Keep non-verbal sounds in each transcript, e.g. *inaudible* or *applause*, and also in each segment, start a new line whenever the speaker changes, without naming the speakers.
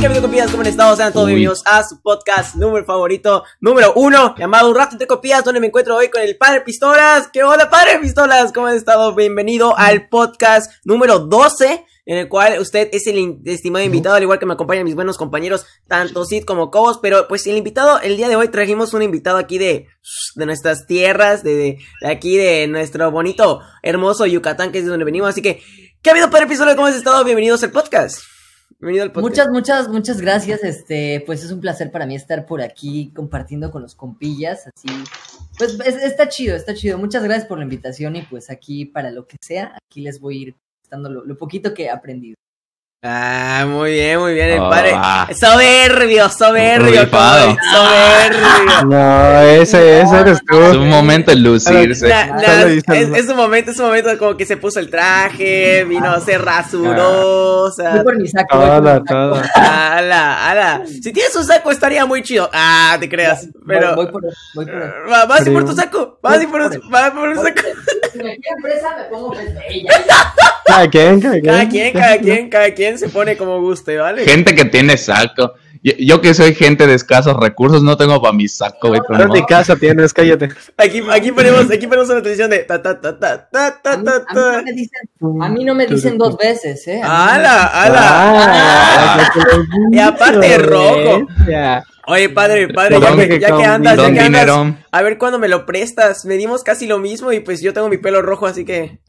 ¿qué habido copías? ¿Cómo han estado? Sean todos
Uy.
bienvenidos a su podcast número favorito, número uno, llamado Un Rato entre Copías, donde me encuentro hoy con el Padre Pistolas. ¿Qué onda, Padre Pistolas? ¿Cómo han estado? Bienvenido al podcast número 12, en el cual usted es el estimado invitado, al igual que me acompañan mis buenos compañeros, tanto Sid como Cobos, pero pues el invitado, el día de hoy trajimos un invitado aquí de, de nuestras tierras, de, de, aquí de nuestro bonito, hermoso Yucatán, que es de donde venimos, así que, ¿qué ha habido, Padre Pistolas? ¿Cómo has estado? Bienvenidos al podcast. Bienvenido al podcast.
Muchas, muchas, muchas gracias. Este, pues es un placer para mí estar por aquí compartiendo con los compillas. Así, pues es- está chido, está chido. Muchas gracias por la invitación y pues aquí para lo que sea, aquí les voy a ir dando lo, lo poquito que he aprendido.
Ah, muy bien, muy bien, el
Ah.
padre. Soberbio, soberbio,
Rifado.
como- soberbio. *laughs*
No, ese, ese eres tú.
Es un momento de lucirse.
Solo dice
es,
el-
es un momento, es un momento como que se puso el traje, vino, se rasuró, o sea,
Voy por mi saco. por
todo.
ala, ala. Si tienes un saco estaría muy chido. Ah, te creas, pero
Voy, voy por, voy por
va- vas a ir por tu saco, vas a ir por, vas por un saco.
Si me quieren presa, me pongo presa.
Cada quien, cada quien.
Cada quien, cada quien, cada quien se pone como guste, ¿vale?
Gente que tiene saco. Yo, yo que soy gente de escasos recursos, no tengo para mi saco, güey. pero
Pero ni
no.
casa tienes, cállate.
Aquí, aquí ponemos, aquí ponemos una tradición de ta ta ta ta ta ta
A mí,
ta
a mí no
ta.
me dicen, a mí no me dicen dos veces, ¿eh?
¡Hala, hala!
Ah,
Y aparte rojo. Oye, padre, padre, ya que, ya que andas, ya que andas, a ver cuándo me lo prestas. Medimos casi lo mismo y pues yo tengo mi pelo rojo, así que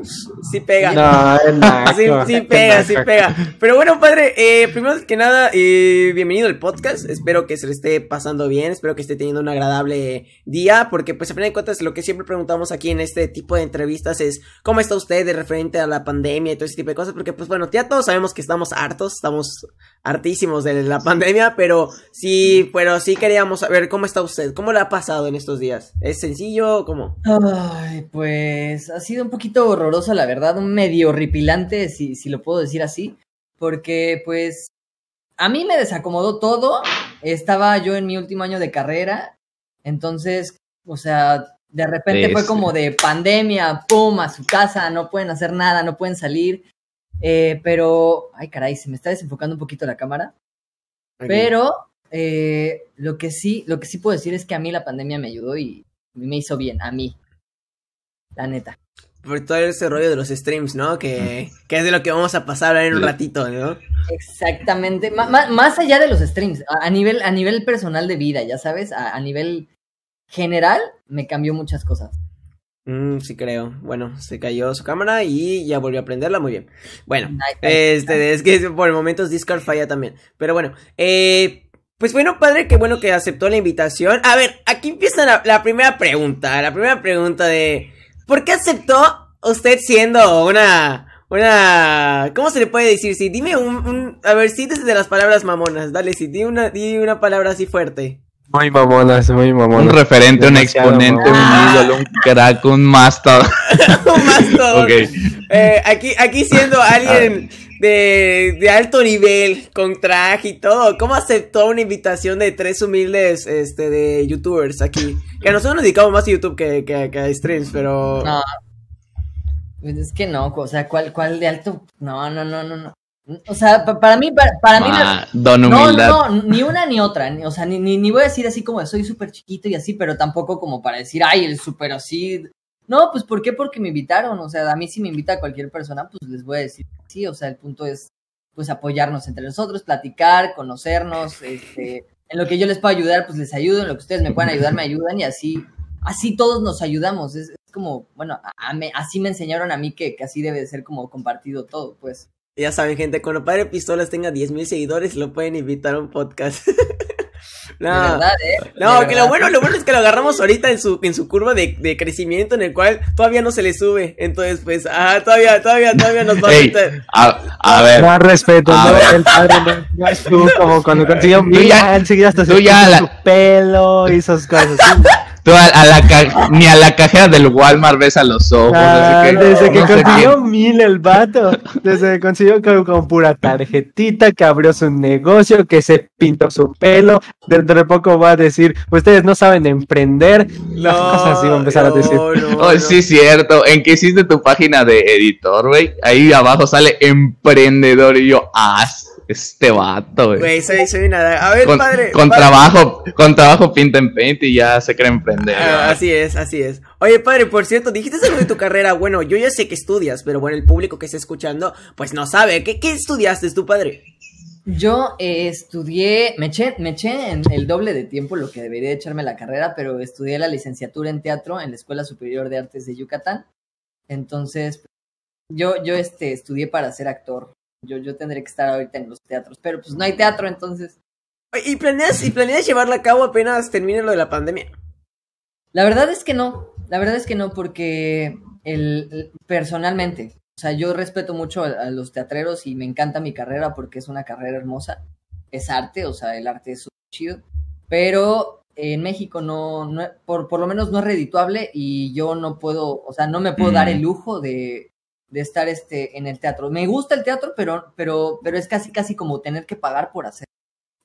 sí pega.
No, es *laughs* naco.
Sí, sí pega, sí pega. Pero bueno, padre, eh, primero que nada, eh, bienvenido al podcast. Espero que se le esté pasando bien, espero que esté teniendo un agradable día, porque pues a fin de cuentas lo que siempre preguntamos aquí en este tipo de entrevistas es cómo está usted de referente a la pandemia y todo ese tipo de cosas, porque pues bueno, ya todos sabemos que estamos hartos, estamos hartísimos de la pandemia, pero sí, pero sí queríamos saber cómo está usted, cómo le ha pasado en estos días. ¿Es sencillo? ¿Cómo?
Ay, pues ha sido un poquito horroroso, la verdad, un medio horripilante, si, si lo puedo decir así, porque pues a mí me desacomodó todo, estaba yo en mi último año de carrera, entonces, o sea, de repente fue como de pandemia, pum, a su casa, no pueden hacer nada, no pueden salir, eh, pero, ay caray, se me está desenfocando un poquito la cámara, pero eh, lo que sí, lo que sí puedo decir es que a mí la pandemia me ayudó y me hizo bien, a mí. La neta.
Por todo ese rollo de los streams, ¿no? Que, que es de lo que vamos a pasar ahora en un ratito, ¿no?
Exactamente. Más allá de los streams, a, nivel, a nivel personal de vida, ya sabes, a, a nivel general, me cambió muchas cosas.
Mm, sí creo. Bueno, se cayó su cámara y ya volvió a prenderla, muy bien. Bueno, este, es que por momentos Discord falla también. Pero bueno, eh, pues bueno, padre, qué bueno que aceptó la invitación. A ver, aquí empieza la, la primera pregunta. La primera pregunta de ¿por qué aceptó usted siendo una una ¿cómo se le puede decir? Sí, dime un, un a ver, sí desde las palabras mamonas, dale, sí, di una di una palabra así fuerte.
Muy mamonas, muy
Un
mamonas.
referente, un exponente, un ídolo, un crack, un máster.
Más todo.
Ok.
Eh, aquí, aquí siendo alguien de, de alto nivel, con traje y todo, ¿cómo aceptó una invitación de tres humildes este, de youtubers aquí? Que nosotros nos dedicamos más a YouTube que, que, que a streams, pero...
No. Pues Es que no, o sea, ¿cuál, cuál de alto? No, no, no, no, no. O sea, pa- para mí, para, para mí...
Ah, don
No,
humildad.
no, ni una ni otra, ni- o sea, ni, ni, ni voy a decir así como de soy súper chiquito y así, pero tampoco como para decir, ay, el súper así. No, pues ¿por qué? Porque me invitaron, o sea, a mí si me invita cualquier persona, pues les voy a decir sí, o sea, el punto es pues apoyarnos entre nosotros, platicar, conocernos, este, en lo que yo les pueda ayudar, pues les ayudo, en lo que ustedes me puedan ayudar, me ayudan y así, así todos nos ayudamos, es, es como, bueno, a- a me- así me enseñaron a mí que, que así debe de ser como compartido todo, pues.
Ya saben, gente, cuando Padre Pistolas tenga 10.000 seguidores, lo pueden invitar a un podcast. *laughs* *laughs* No,
verdad, ¿eh?
no, que lo bueno, lo bueno es que lo agarramos ahorita en su, en su curva de, de crecimiento en el cual todavía no se le sube. Entonces, pues, ah, todavía, todavía, todavía nos va a
Ey, a, a ver,
Más respeto,
A
no,
ver.
el padre no, no es tú, como cuando *laughs* consiguió enseguida hasta se
ya la-
su pelo y esas cosas. sí. *laughs*
tú a, a la ca- ni a la cajera del Walmart ves a los ojos.
Ah,
así que,
desde que
no
consiguió mil el vato, desde que consiguió con, con pura tarjetita, que abrió su negocio, que se pintó su pelo, dentro de poco va a decir, ustedes no saben emprender, *laughs* las cosas así va a empezar a decir.
no, no, *laughs*
Oh,
no.
sí, cierto. En que hiciste tu página de editor, güey. Ahí abajo sale emprendedor y yo, ah, Este vato, güey.
Güey, soy, soy una... A ver,
Con,
padre.
con
padre.
trabajo, con trabajo pinta en paint y ya se cree emprender.
Ah, así es, así es. Oye, padre, por cierto, dijiste algo de tu carrera. Bueno, yo ya sé que estudias, pero bueno, el público que está escuchando, pues no sabe. ¿Qué, qué estudiaste tú, padre?
Yo eh, estudié, me eché, me eché en el doble de tiempo lo que debería echarme la carrera, pero estudié la licenciatura en teatro en la Escuela Superior de Artes de Yucatán. Entonces, yo, yo este, estudié para ser actor. Yo, yo tendré que estar ahorita en los teatros, pero pues no hay teatro, entonces.
¿Y planeas, y planeas llevarla a cabo apenas termine lo de la pandemia?
La verdad es que no, la verdad es que no, porque el, el- personalmente, o sea, yo respeto mucho a, a los teatreros y me encanta mi carrera porque es una carrera hermosa, es arte, o sea, el arte es súper chido, pero en México no, no por, por lo menos no es redituable y yo no puedo, o sea, no me puedo
Mm.
dar el lujo de, de estar este, en el teatro. Me gusta el teatro, pero, pero, pero es casi, casi como tener que pagar por hacer.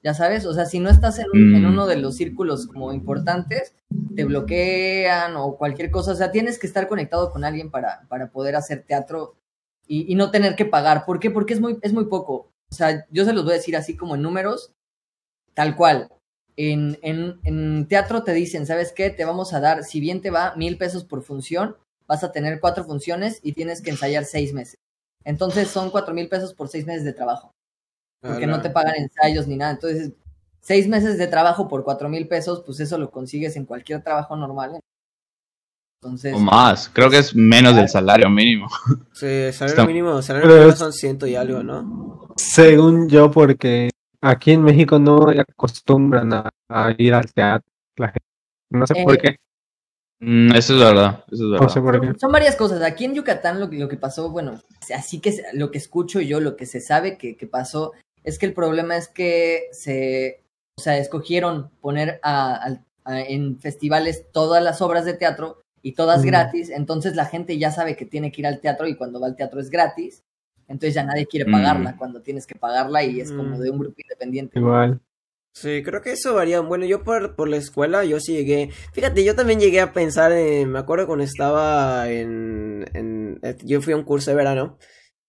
Ya sabes, o sea, si no estás en, un- en
Mm.
uno de los círculos como importantes, te bloquean o cualquier cosa. O sea, tienes que estar conectado con alguien para, para poder hacer teatro y, y no tener que pagar. ¿Por qué? Porque es muy, es muy poco. O sea, yo se los voy a decir así como en números, tal cual. En, en, en teatro te dicen, ¿sabes qué? Te vamos a dar, si bien te va, mil pesos por función, vas a tener cuatro funciones y tienes que ensayar seis meses. Entonces son cuatro mil pesos por seis meses de trabajo porque no te pagan ensayos ni nada. Entonces, seis meses de trabajo por cuatro mil pesos, pues eso lo consigues en cualquier trabajo normal. Entonces,
O más, creo que es menos del salario mínimo. *laughs*
Sí, salario
Está-
mínimo, salario
Pero
mínimo son ciento y algo, ¿no?
Según yo, porque aquí en México no acostumbran a, a ir al teatro. La gente. No sé
Eh,
por qué.
Mm, eso es verdad, eso es
No
verdad.
sé por qué.
son, varias cosas. Aquí en Yucatán lo, que- lo que pasó, bueno, así que se- lo que escucho yo, lo que se sabe que, que pasó, es que el problema es que se, o sea, escogieron poner a- en festivales todas las obras de teatro y todas
Mm.
gratis, entonces la gente ya sabe que tiene que ir al teatro y cuando va al teatro es gratis, entonces ya nadie quiere pagarla
Mm.
cuando tienes que pagarla y es como
Mm.
de un grupo independiente.
Igual.
Sí, creo que eso varía. Bueno, yo por, por la escuela, yo sí llegué. Fíjate, yo también llegué a pensar en. Me acuerdo cuando estaba en. en eh, yo fui a un curso de verano.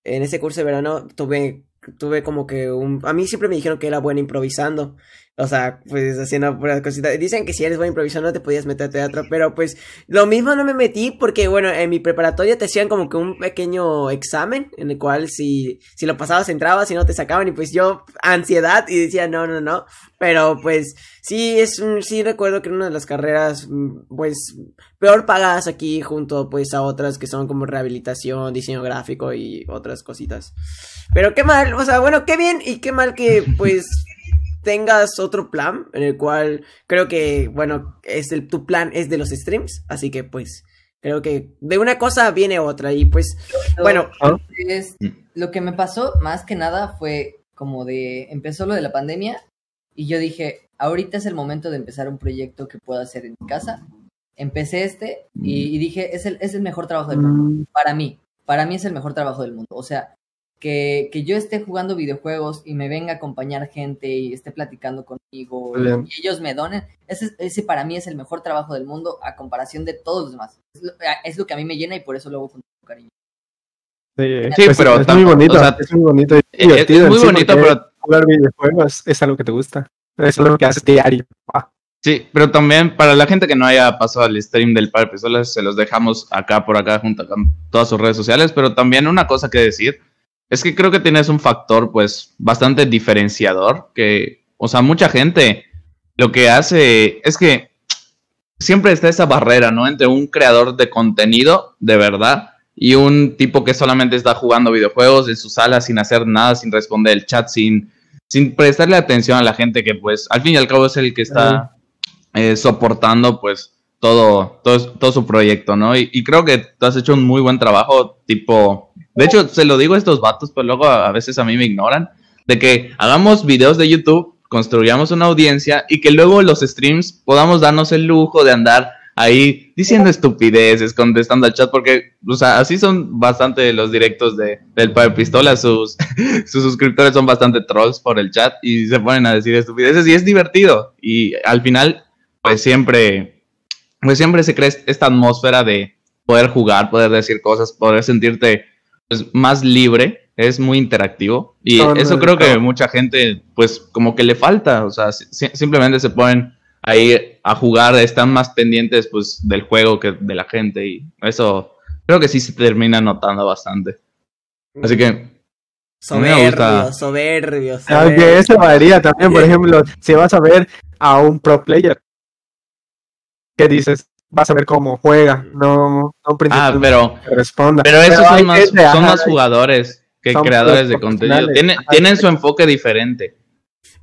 En ese curso de verano tuve. Tuve como que un. A mí siempre me dijeron que era bueno improvisando. O sea, pues haciendo puras cositas. Dicen que si eres bueno improvisando no te podías meter a teatro. Pero pues lo mismo no me metí porque, bueno, en mi preparatoria te hacían como que un pequeño examen. En el cual si, si lo pasabas entrabas, si no te sacaban. Y pues yo, ansiedad. Y decía, no, no, no. Pero pues sí, es un, sí recuerdo que una de las carreras pues peor pagadas aquí junto pues a otras que son como rehabilitación, diseño gráfico y otras cositas. Pero qué mal, o sea, bueno, qué bien y qué mal que pues *laughs* tengas otro plan en el cual creo que bueno, es el tu plan es de los streams, así que pues creo que de una cosa viene otra y pues bueno,
Es- lo que me pasó más que nada fue como de, empezó lo de la pandemia y yo dije, ahorita es el momento de empezar un proyecto que pueda hacer en mi casa. Empecé este y, y dije, es el, es el mejor trabajo del mundo.
Mm,
Para mí, para mí es el mejor trabajo del mundo. O sea, que, que yo esté jugando videojuegos y me venga a acompañar gente y esté platicando conmigo
Bien.
y ellos me donen, ese, ese para mí es el mejor trabajo del mundo a comparación de todos los demás. Es lo, es lo que a mí me llena y por eso lo hago con cariño.
Sí,
Sí,
pues,
pero
es muy bonito,
o sea,
es muy bonito y
Es, es
divertido.
muy bonito, pero
jugar videojuegos es algo que te gusta. Es lo que haces diario. Ah,
sí, pero también para la gente que no haya pasado al stream del Par de Pistolas, se los dejamos acá por acá junto con todas sus redes sociales, pero también una cosa que decir es que creo que tienes un factor pues bastante diferenciador que, o sea, mucha gente lo que hace es que siempre está esa barrera, ¿no? Entre un creador de contenido de verdad y un tipo que solamente está jugando videojuegos en su sala sin hacer nada, sin responder el chat, sin, sin prestarle atención a la gente que pues al fin y al cabo es el que está eh, soportando pues todo, todo, todo su proyecto, ¿no? Y, y creo que tú has hecho un muy buen trabajo, tipo, de hecho se lo digo a estos vatos, pero luego a, a veces a mí me ignoran, de que hagamos videos de YouTube, construyamos una audiencia y que luego los streams podamos darnos el lujo de andar ahí diciendo estupideces, contestando al chat, porque, o sea, así son bastante los directos de, del Padre Pistola, sus, *laughs* sus suscriptores son bastante trolls por el chat y se ponen a decir estupideces y es divertido. Y al final, pues siempre, pues siempre se crea esta atmósfera de poder jugar, poder decir cosas, poder sentirte pues, más libre es muy interactivo y eso creo que mucha gente pues como que le falta, o sea, si- simplemente se ponen ahí a jugar, están más pendientes pues del juego que de la gente y eso creo que sí se termina notando bastante. Así que me
Soberbio,
gusta.
soberbio, soberbio.
Aunque eso varía también, por *laughs* ejemplo, si vas a ver a un pro player, ¿qué dices? Vas a ver cómo juega, no, no
ah, pero
que responda.
pero esos son más
gente,
son
ajá,
más jugadores que creadores de contenido. Tienen,
ajá.
tienen su enfoque diferente.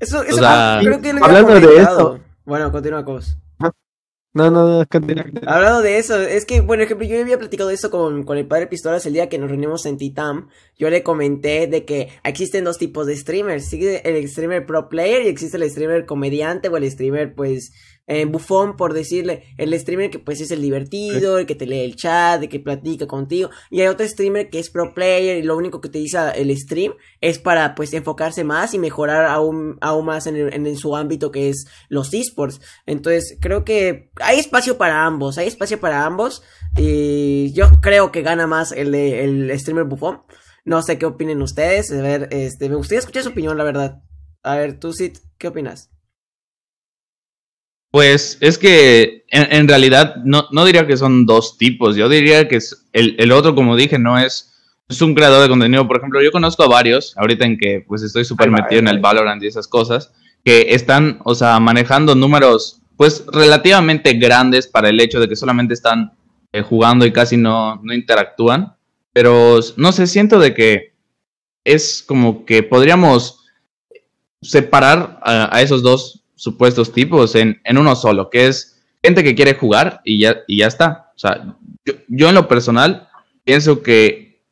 Eso, eso
sea,
creo que lo
hablando de esto.
Bueno, continúa, Cos.
No, no, no, continúa.
Hablando de eso, es que, por ejemplo, yo había platicado eso con, con el padre Pistolas el día que nos reunimos en Titam. Yo le comenté de que existen dos tipos de streamers. Sigue el streamer pro player y existe el streamer comediante o el streamer, pues, eh, bufón, por decirle. El streamer que, pues, es el divertido, el que te lee el chat, el que platica contigo. Y hay otro streamer que es pro player y lo único que utiliza el stream es para, pues, enfocarse más y mejorar aún, aún más en, el- en su ámbito que es los esports. Entonces, creo que hay espacio para ambos, hay espacio para ambos. Y yo creo que gana más el, el streamer bufón. No sé qué opinen ustedes. A ver, este, me gustaría escuchar su opinión, la verdad. A ver, tú, Sid, ¿qué opinas?
Pues es que en, en realidad no, no diría que son dos tipos, yo diría que es el, el otro, como dije, no es, es un creador de contenido. Por ejemplo, yo conozco a varios, ahorita en que pues estoy súper metido en el
va.
Valorant y esas cosas, que están, o sea, manejando números pues relativamente grandes para el hecho de que solamente están eh, jugando y casi no, no interactúan. Pero no sé, siento de que es como que podríamos separar a, a esos dos supuestos tipos en, en uno solo, que es gente que quiere jugar y ya, y ya está. O sea, yo, yo en lo personal pienso que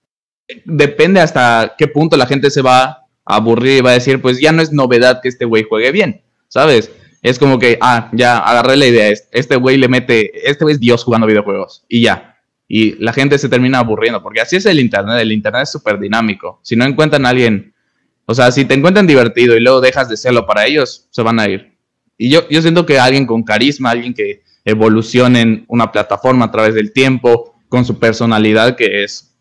depende hasta qué punto la gente se va a aburrir y va a decir, pues ya no es novedad que este güey juegue bien, ¿sabes? Es como que, ah, ya agarré la idea, es- este güey le mete, este güey es Dios jugando videojuegos y ya. Y la gente se termina aburriendo, porque así es el Internet, el Internet es súper dinámico. Si no encuentran a alguien, o sea, si te encuentran divertido y luego dejas de serlo para ellos, se van a ir. Y yo, yo siento que alguien con carisma, alguien que evolucione en una plataforma a través del tiempo, con su personalidad, que es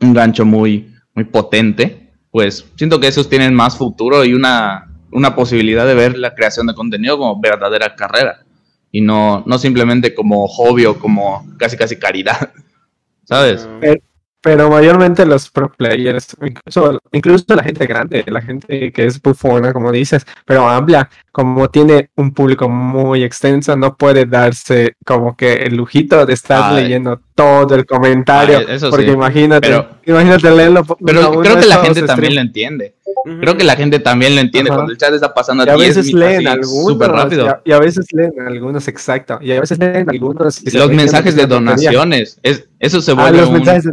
un gancho muy, muy potente, pues siento que esos tienen más futuro y una, una posibilidad de ver la creación de contenido como verdadera carrera y no, no simplemente como hobby o como casi casi caridad, *laughs* ¿sabes?
Pero mayormente los pro players, incluso, incluso la gente grande, la gente que es bufona, como dices, pero amplia, como tiene un público muy extenso, no puede darse como que el lujito de estar
Ay.
leyendo todo el comentario.
Eso
porque
sí,
imagínate,
pero-
imagínate leerlo.
Pero creo que la gente también lo entiende. Creo que la gente también lo entiende
Ajá.
cuando el chat está pasando
Y a
10
veces
bits
leen
así,
algunos,
súper rápido.
Y a, y a veces leen algunos, exacto. Y a veces leen algunos.
Los mensajes de donaciones, es, eso se
Ah,
vuelve
los
un,
mensajes de-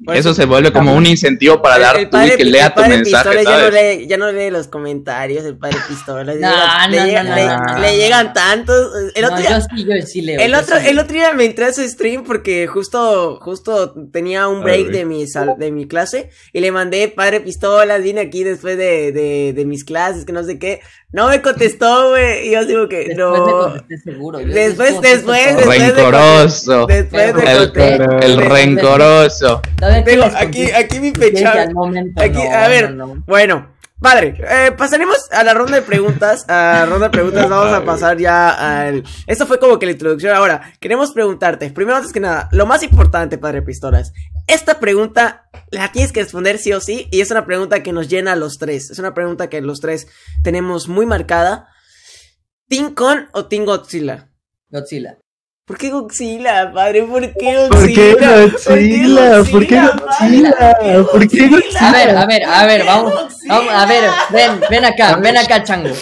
Por
eso se vuelve como un incentivo para dar
el
tu y que lea
el
tu
padre
mensaje,
Pistola ya no, lee, ya no lee los comentarios, el padre Pistola.
No,
le,
no,
le
no,
llega-
no,
le- llegan tantos. El
No,
otro
yo
día,
sí, yo sí leo.
el otro,
sí
el otro día me entré a su stream porque justo, justo tenía un break de mi, sal- de mi clase y le mandé padre pistolas, vine aquí después de, de, de mis clases, que no sé qué. No me contestó, güey. Y yo digo que
Después
no.
le contesté seguro. yo
Después, después, después. de
Rencoroso.
Después de
El-
el rencoroso.
¿Saben qué
Digo,
les
aquí, aquí mi
Sí,
pecha.
al momento,
Aquí,
no,
a ver,
no, no.
bueno, padre, eh, pasaremos a la ronda de preguntas. A la ronda de preguntas *laughs* vamos a pasar ya al. Esto fue como que la introducción. Ahora, queremos preguntarte, primero antes que nada, lo más importante, padre Pistolas. Esta pregunta la tienes que responder sí o sí, y es una pregunta que nos llena a los tres. Es una pregunta que los tres tenemos muy marcada. ¿Team Con o Team Godzilla?
Godzilla.
¿Por qué Godzilla, padre? ¿Por qué
¿Por qué
Godzilla?
Godzilla? ¿Por qué Godzilla? ¿Por qué Godzilla?
A ver, a ver, a ver, vamos, vamos, a ver, ven, ven acá, ven acá, chango. *laughs*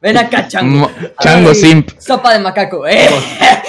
Ven acá, chango.
Chango simp.
Sopa de macaco, eh.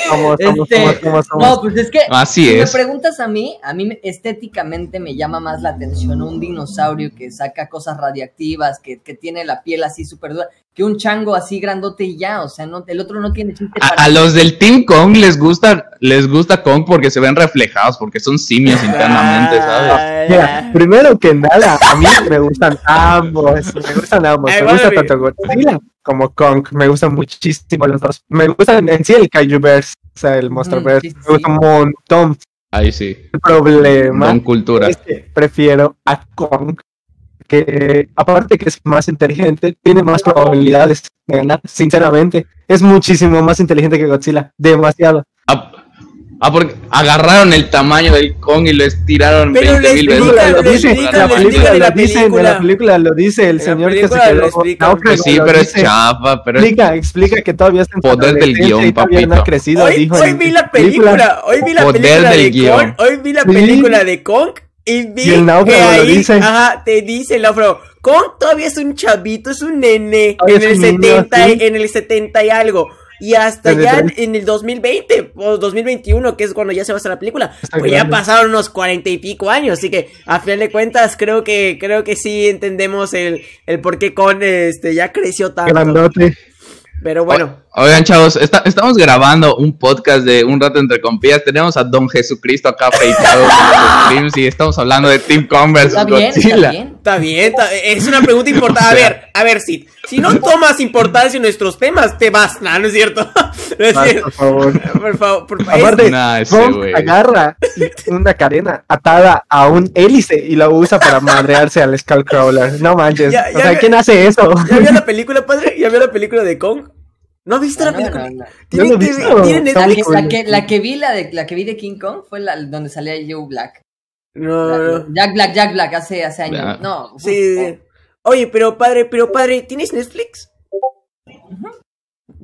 Somos, somos,
Este,
somos, somos, somos.
No, pues es que
Así
si
es.
me preguntas a mí, a mí me- estéticamente me llama más la atención un dinosaurio que saca cosas radiactivas, que, que tiene la piel así súper dura, que un chango así grandote y ya, o sea, no, el otro no tiene chiste para
A, a los del Team Kong les gusta, les gusta Kong porque se ven reflejados, porque son simios internamente, ¿sabes?
Ah,
Mira, primero que nada, a mí me gustan ambos, me gustan ambos, me gusta tanto Godzilla como Kong, me gustan muchísimo los dos, me gustan en sí el Kaijuverse, o sea, el Monsterverse,
sí, sí,
me gusta un montón,
Ahí sí.
El problema
Con cultura.
es que prefiero a Kong, que aparte que es más inteligente, tiene más probabilidades de ganar, sinceramente. Es muchísimo más inteligente que Godzilla, demasiado.
Ah, ah, porque agarraron el tamaño del Kong y lo estiraron
Pero
20 mil veces.
la
le
película
en la película.
la película lo dice, el
la
señor que se quedó náufrago,
Pues sí, pero es chafa, pero.
Explica, explica que todavía está en
Poder del
guion, no ha
papito.
crecido,
Hoy,
dijo
hoy
en
vi la película, hoy vi la
Poder
película
del
de
guion.
Kong, hoy vi la
Sí.
película de Kong y vi
Y el náufrago
que
lo
ahí,
dice.
ajá, te dice el náufrago, Kong todavía es un chavito, es un nene en el
un niño,
70,
sí.
en el 70 y algo. Y hasta
Desde
ya
tres.
en el 2020 o 2021, que es cuando ya se va a hacer la película,
Está
pues ya pasaron unos cuarenta y pico años, así que a final de cuentas creo que creo que sí entendemos el, el por qué Kong este ya creció tanto.
Grandote.
Pero bueno,
O- Oigan, chavos, está- estamos grabando un podcast de Un Rato Entre Compillas. Tenemos a Don Jesucristo acá afeitado en los streams y estamos hablando de Team Kong versus
Está bien,
Godzilla.
está bien.
Está bien, está- es una pregunta importante. A *laughs* ver, a ver, Sid. Si no tomas importancia en nuestros temas, te vas. No, no es cierto. *laughs* No es cierto.
por favor.
Por favor, por favor.
Aparte,
Nah, ese
agarra una cadena atada a un hélice y la usa para madrearse al Skullcrawler. No manches.
Ya-
o sea, ¿quién hace eso?
¿Ya vio la *laughs* película, padre? ¿Ya vio la película de Kong? ¿No viste la
No,
película?
no, no. La
Netflix.
que, la, que, la que vi la de la que vi de King Kong fue la donde salía Joe Black.
No.
Jack Black, Jack Black hace, hace años. No,
Sí, sí, sí. Oye, pero padre, pero padre, ¿tienes Netflix?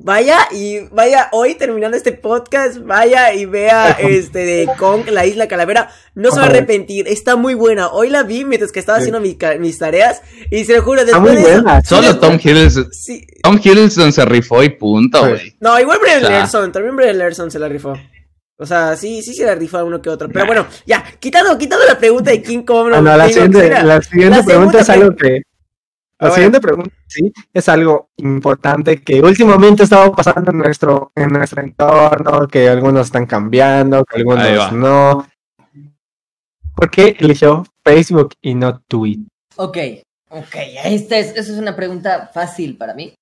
Vaya y vaya hoy terminando este podcast, vaya y vea este de Kong, la isla calavera. No se va a arrepentir, está muy buena. Hoy la vi mientras que estaba
Sí.
haciendo mi mis tareas y se lo juro,
Está
después
muy
de eso-
buena.
Solo Tom Hiddleston,
Sí.
Tom Hiddleston se rifó y punto,
Sí.
güey.
No, igual Brian
Ah.
Lerson, también Brian Lerson se la rifó. O sea, sí, sí se la rifó a uno que otro. Pero bueno, ya, quitando, quitando la pregunta de King Kong.
Ah, no, la siguiente, la siguiente
la
pregunta es algo que. La
Ah,
siguiente pregunta, sí, es algo importante que últimamente estaba pasando en nuestro, en nuestro entorno, que algunos están cambiando, que algunos no. ¿Por qué eligió Facebook y no Twitter?
Ok, ok, esta es, esa es una pregunta fácil para mí,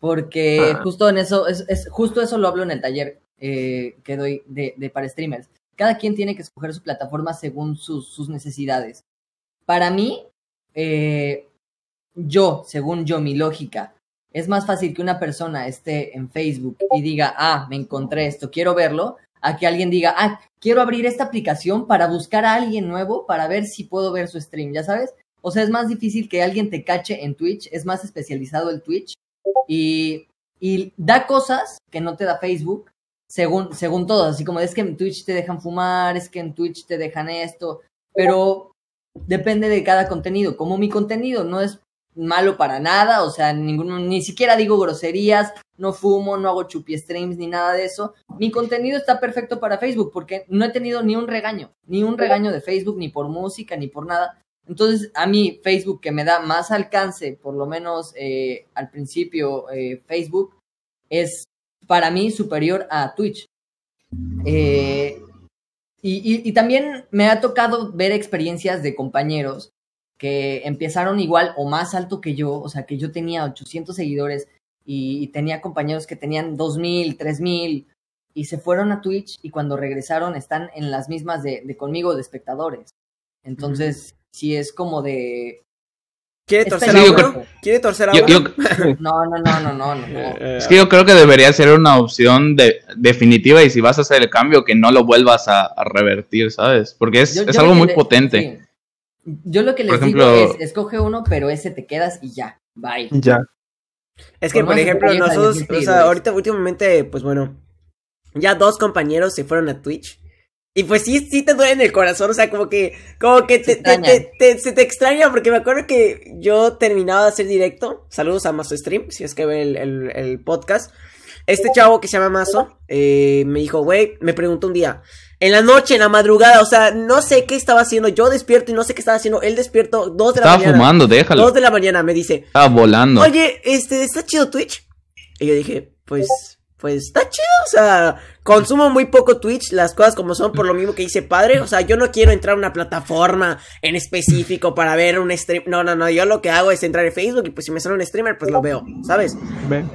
porque
Ah.
justo en eso, es, es- justo eso lo hablo en el taller eh, que doy de, para streamers. Cada quien tiene que escoger su plataforma según sus, necesidades. Para mí, eh, yo, según yo, mi lógica, es más fácil que una persona esté en Facebook y diga, ah, me encontré esto, quiero verlo, a que alguien diga, ah, quiero abrir esta aplicación para buscar a alguien nuevo para ver si puedo ver su stream, ¿ya sabes? O sea, es más difícil que alguien te cache en Twitch, es más especializado el Twitch y da cosas que no te da Facebook, según, según todos, así como es que en Twitch te dejan fumar, es que en Twitch te dejan esto, pero depende de cada contenido. Como mi contenido no es malo para nada, o sea, ninguno, ni siquiera digo groserías, no fumo, no hago chupi streams ni nada de eso. Mi contenido está perfecto para Facebook porque no he tenido ni un regaño, ni un regaño de Facebook, ni por música, ni por nada. Entonces, a mí Facebook que me da más alcance, por lo menos eh, al principio eh, Facebook, es para mí superior a Twitch. Eh, y, y- y también me ha tocado ver experiencias de compañeros que empezaron igual o más alto que yo, o sea, que yo tenía 800 seguidores y, y tenía compañeros que tenían 2000, 3000 y se fueron a Twitch y cuando regresaron están en las mismas de, de conmigo de espectadores. Entonces, sí es como de...
¿Quiere torcer a
Sí, creo-
¿Quiere torcer a
Yo-
uno?
yo- *laughs*
No, no, no, no, no, *laughs*
es que yo creo que debería ser una opción de, definitiva y si vas a hacer el cambio, que no lo vuelvas a, a revertir, ¿sabes? Porque es,
Yo-
es
yo
algo muy
le-
potente.
sí. Yo lo que les digo es, escoge uno, pero ese te quedas y ya, bye.
Ya.
Es que,
Por
por ejemplo, nosotros, o sea, ahorita últimamente, pues bueno, ya dos compañeros se fueron a Twitch. Y pues sí, sí te duele en el corazón, o sea, como que, como que te,
Se
te, te- te- se te extraña, porque me acuerdo que yo terminaba de hacer directo, saludos a Mazo Stream, si es que ve el, el- el podcast. Este chavo que se llama Mazo, eh, me dijo, güey, me preguntó un día, en la noche, en la madrugada, o sea, no sé qué estaba haciendo, yo despierto y no sé qué estaba haciendo, él despierto, dos de la
Estaba
mañana.
fumando, déjalo.
Dos de la mañana me dice,
Estaba volando.
Oye, este, ¿está chido Twitch? Y yo dije, pues, pues está chido, o sea, consumo muy poco Twitch, las cosas como son, por lo mismo que dice padre, o sea, yo no quiero entrar a una plataforma en específico para ver un stream, no, no, no, yo lo que hago es entrar en Facebook y pues si me sale un streamer, pues lo veo, ¿sabes?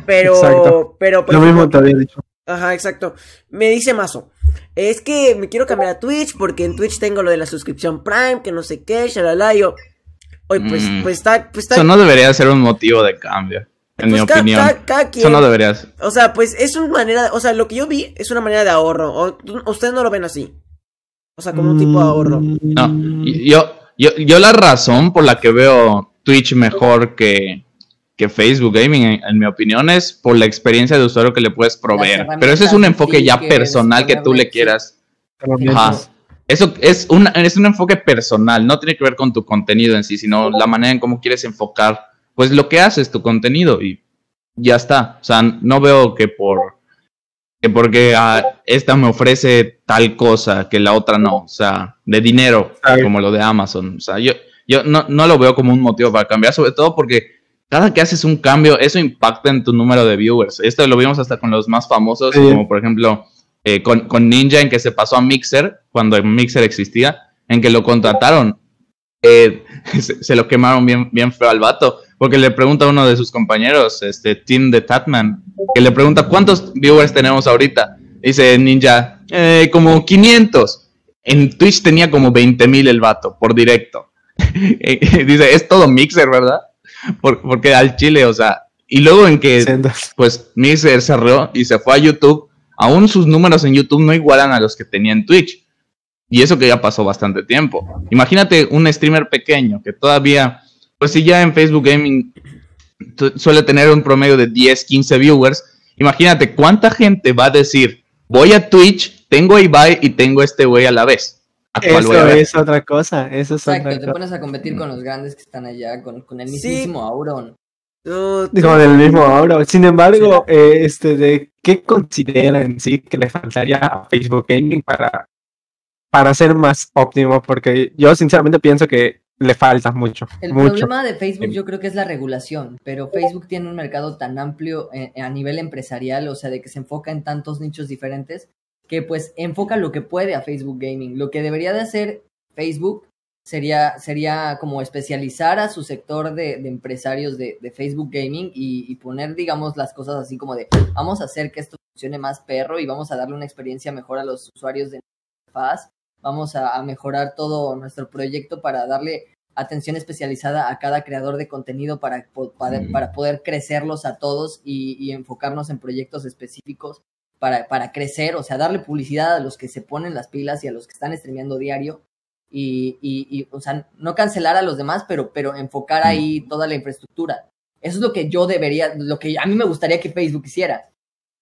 Pero,
Exacto.
pero, por
Lo mismo te había dicho.
Ajá, exacto. Me dice Mazo. es que me quiero cambiar a Twitch porque en Twitch tengo lo de la suscripción Prime, que no sé qué, shalala, yo, oye, pues,
Mm.
pues está, pues está,
Eso no debería ser un motivo de cambio, en mi
pues, ca-
opinión.
ca- cada quien.
Eso no debería ser.
O sea, pues es una manera, o sea, lo que yo vi es una manera de ahorro, o ustedes no lo ven así. O sea, como un tipo de ahorro.
No, yo, yo, yo la razón por la que veo Twitch mejor que, que Facebook Gaming, en, en mi opinión, es por la experiencia de usuario que le puedes proveer. Pero ese es un
en
enfoque ya personal que tú le quieras. Ajá. Eso es un, es un enfoque personal, no tiene que ver con tu contenido en sí, sino la manera en cómo quieres enfocar, pues lo que haces, tu contenido, y ya está. O sea, no veo que por que porque ah, esta me ofrece tal cosa que la otra no, o sea, de dinero, como lo de Amazon. O sea, yo, yo no, no lo veo como un motivo para cambiar, sobre todo porque cada que haces un cambio, eso impacta en tu número de viewers. Esto lo vimos hasta con los más famosos,
Sí.
como por ejemplo eh, con, con Ninja, en que se pasó a Mixer, cuando Mixer existía, en que lo contrataron. Eh, *laughs* se, se lo quemaron bien, bien feo al vato, porque le pregunta a uno de sus compañeros, este Tim de Tatman, que le pregunta cuántos viewers tenemos ahorita. Dice Ninja, "Eh, como 500. En Twitch tenía como 20 mil el vato por directo. *laughs* Dice, es todo Mixer, ¿verdad? Por- porque al chile, o sea, y luego en que
Sendas.
pues Mixer cerró y se fue a YouTube, aún sus números en YouTube no igualan a los que tenía en Twitch. Y eso que ya pasó bastante tiempo. Imagínate un streamer pequeño que todavía, pues si ya en Facebook Gaming suele tener un promedio de 10, 15 viewers, imagínate cuánta gente va a decir, voy a Twitch, tengo a Ibai y tengo a este güey a la vez. ¿A cuál voy a
Eso es otra cosa. Eso es
Exacto,
otra
te
cosa.
pones a competir con los grandes que están allá, con, con el
Sí.
mismísimo Auron.
Tú-
Con el mismo ahora. Sin embargo, eh, este, de ¿qué considera en sí que le faltaría a Facebook Gaming para, para ser más óptimo? Porque yo sinceramente pienso que le falta mucho.
El
mucho.
problema de Facebook yo creo que es la regulación, pero Facebook tiene un mercado tan amplio eh, a nivel empresarial, o sea, de que se enfoca en tantos nichos diferentes, que pues enfoca lo que puede a Facebook Gaming. Lo que debería de hacer Facebook sería, sería como especializar a su sector de, de empresarios de, de Facebook Gaming y, y poner, digamos, las cosas así como de, vamos a hacer que esto funcione más perro y vamos a darle una experiencia mejor a los usuarios de Faz, vamos a, a mejorar todo nuestro proyecto para darle atención especializada a cada creador de contenido para, para,
Mm.
para poder crecerlos a todos y, y enfocarnos en proyectos específicos para, para crecer, o sea, darle publicidad a los que se ponen las pilas y a los que están streameando diario y, y, y, o sea, no cancelar a los demás, pero, pero enfocar ahí toda la infraestructura. Eso es lo que yo debería, lo que a mí me gustaría que Facebook hiciera.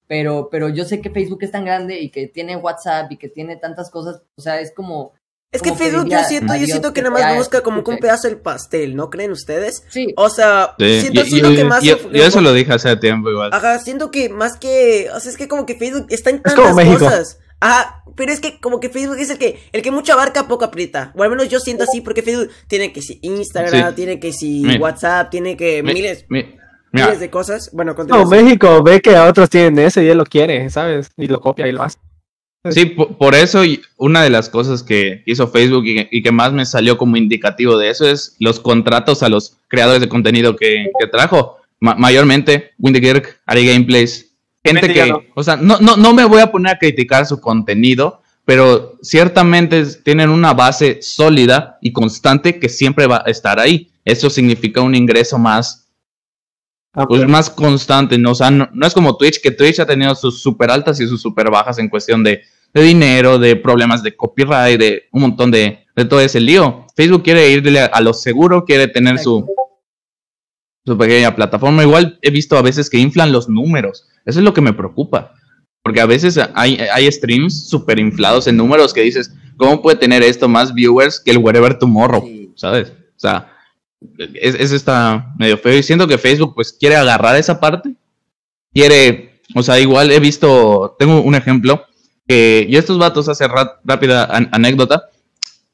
Pero, pero yo sé que Facebook es tan grande y que tiene WhatsApp y que tiene tantas cosas, o sea, es como...
Es que Facebook yo siento, yo siento que
que
nada más busca como que un pedazo del pastel, ¿no creen ustedes?
Sí,
O sea,
Sí,
siento, que más...
yo, yo eso lo dije hace tiempo igual.
Ajá, siento que más que, o sea, es que como que Facebook está en
Es
tantas
como México.
cosas. Ajá, pero es que como que Facebook es el que, el que mucho abarca, poco aprieta. O al menos yo siento así, porque Facebook tiene que si Instagram,
Sí.
tiene que si
Mira.
WhatsApp, tiene que
Mi-
miles,
mi- mira,
miles de cosas. Bueno.
No, México ve que a otros tienen eso y él lo quiere, ¿sabes? Y lo copia y lo hace.
Sí, po- por, eso y una de las cosas que hizo Facebook y, que- y que más me salió como indicativo de eso es los contratos a los creadores de contenido que, que trajo. Ma- mayormente, Windy Kirk, Ari Gameplays, gente que, o sea, no, no, no me voy a poner a criticar su contenido, pero ciertamente tienen una base sólida y constante que siempre va a estar ahí. Eso significa un ingreso más
Ah,
pues
pero-
más constante, ¿no? O sea, no, no es como Twitch, que Twitch ha tenido sus super altas y sus super bajas en cuestión de, de dinero, de problemas de copyright, de un montón de, de todo ese lío. Facebook quiere irle a, a lo seguro, quiere tener su, su pequeña plataforma. Igual he visto a veces que inflan los números. Eso es lo que me preocupa. Porque a veces hay, hay streams super inflados en números que dices, ¿cómo puede tener esto más viewers que el Wherever Tomorrow?
Sí.
¿Sabes? O sea, es, es medio feo. Y siento que Facebook pues quiere agarrar esa parte. Quiere, o sea, igual he visto, tengo un ejemplo, que yo estos vatos hace rápida an- anécdota.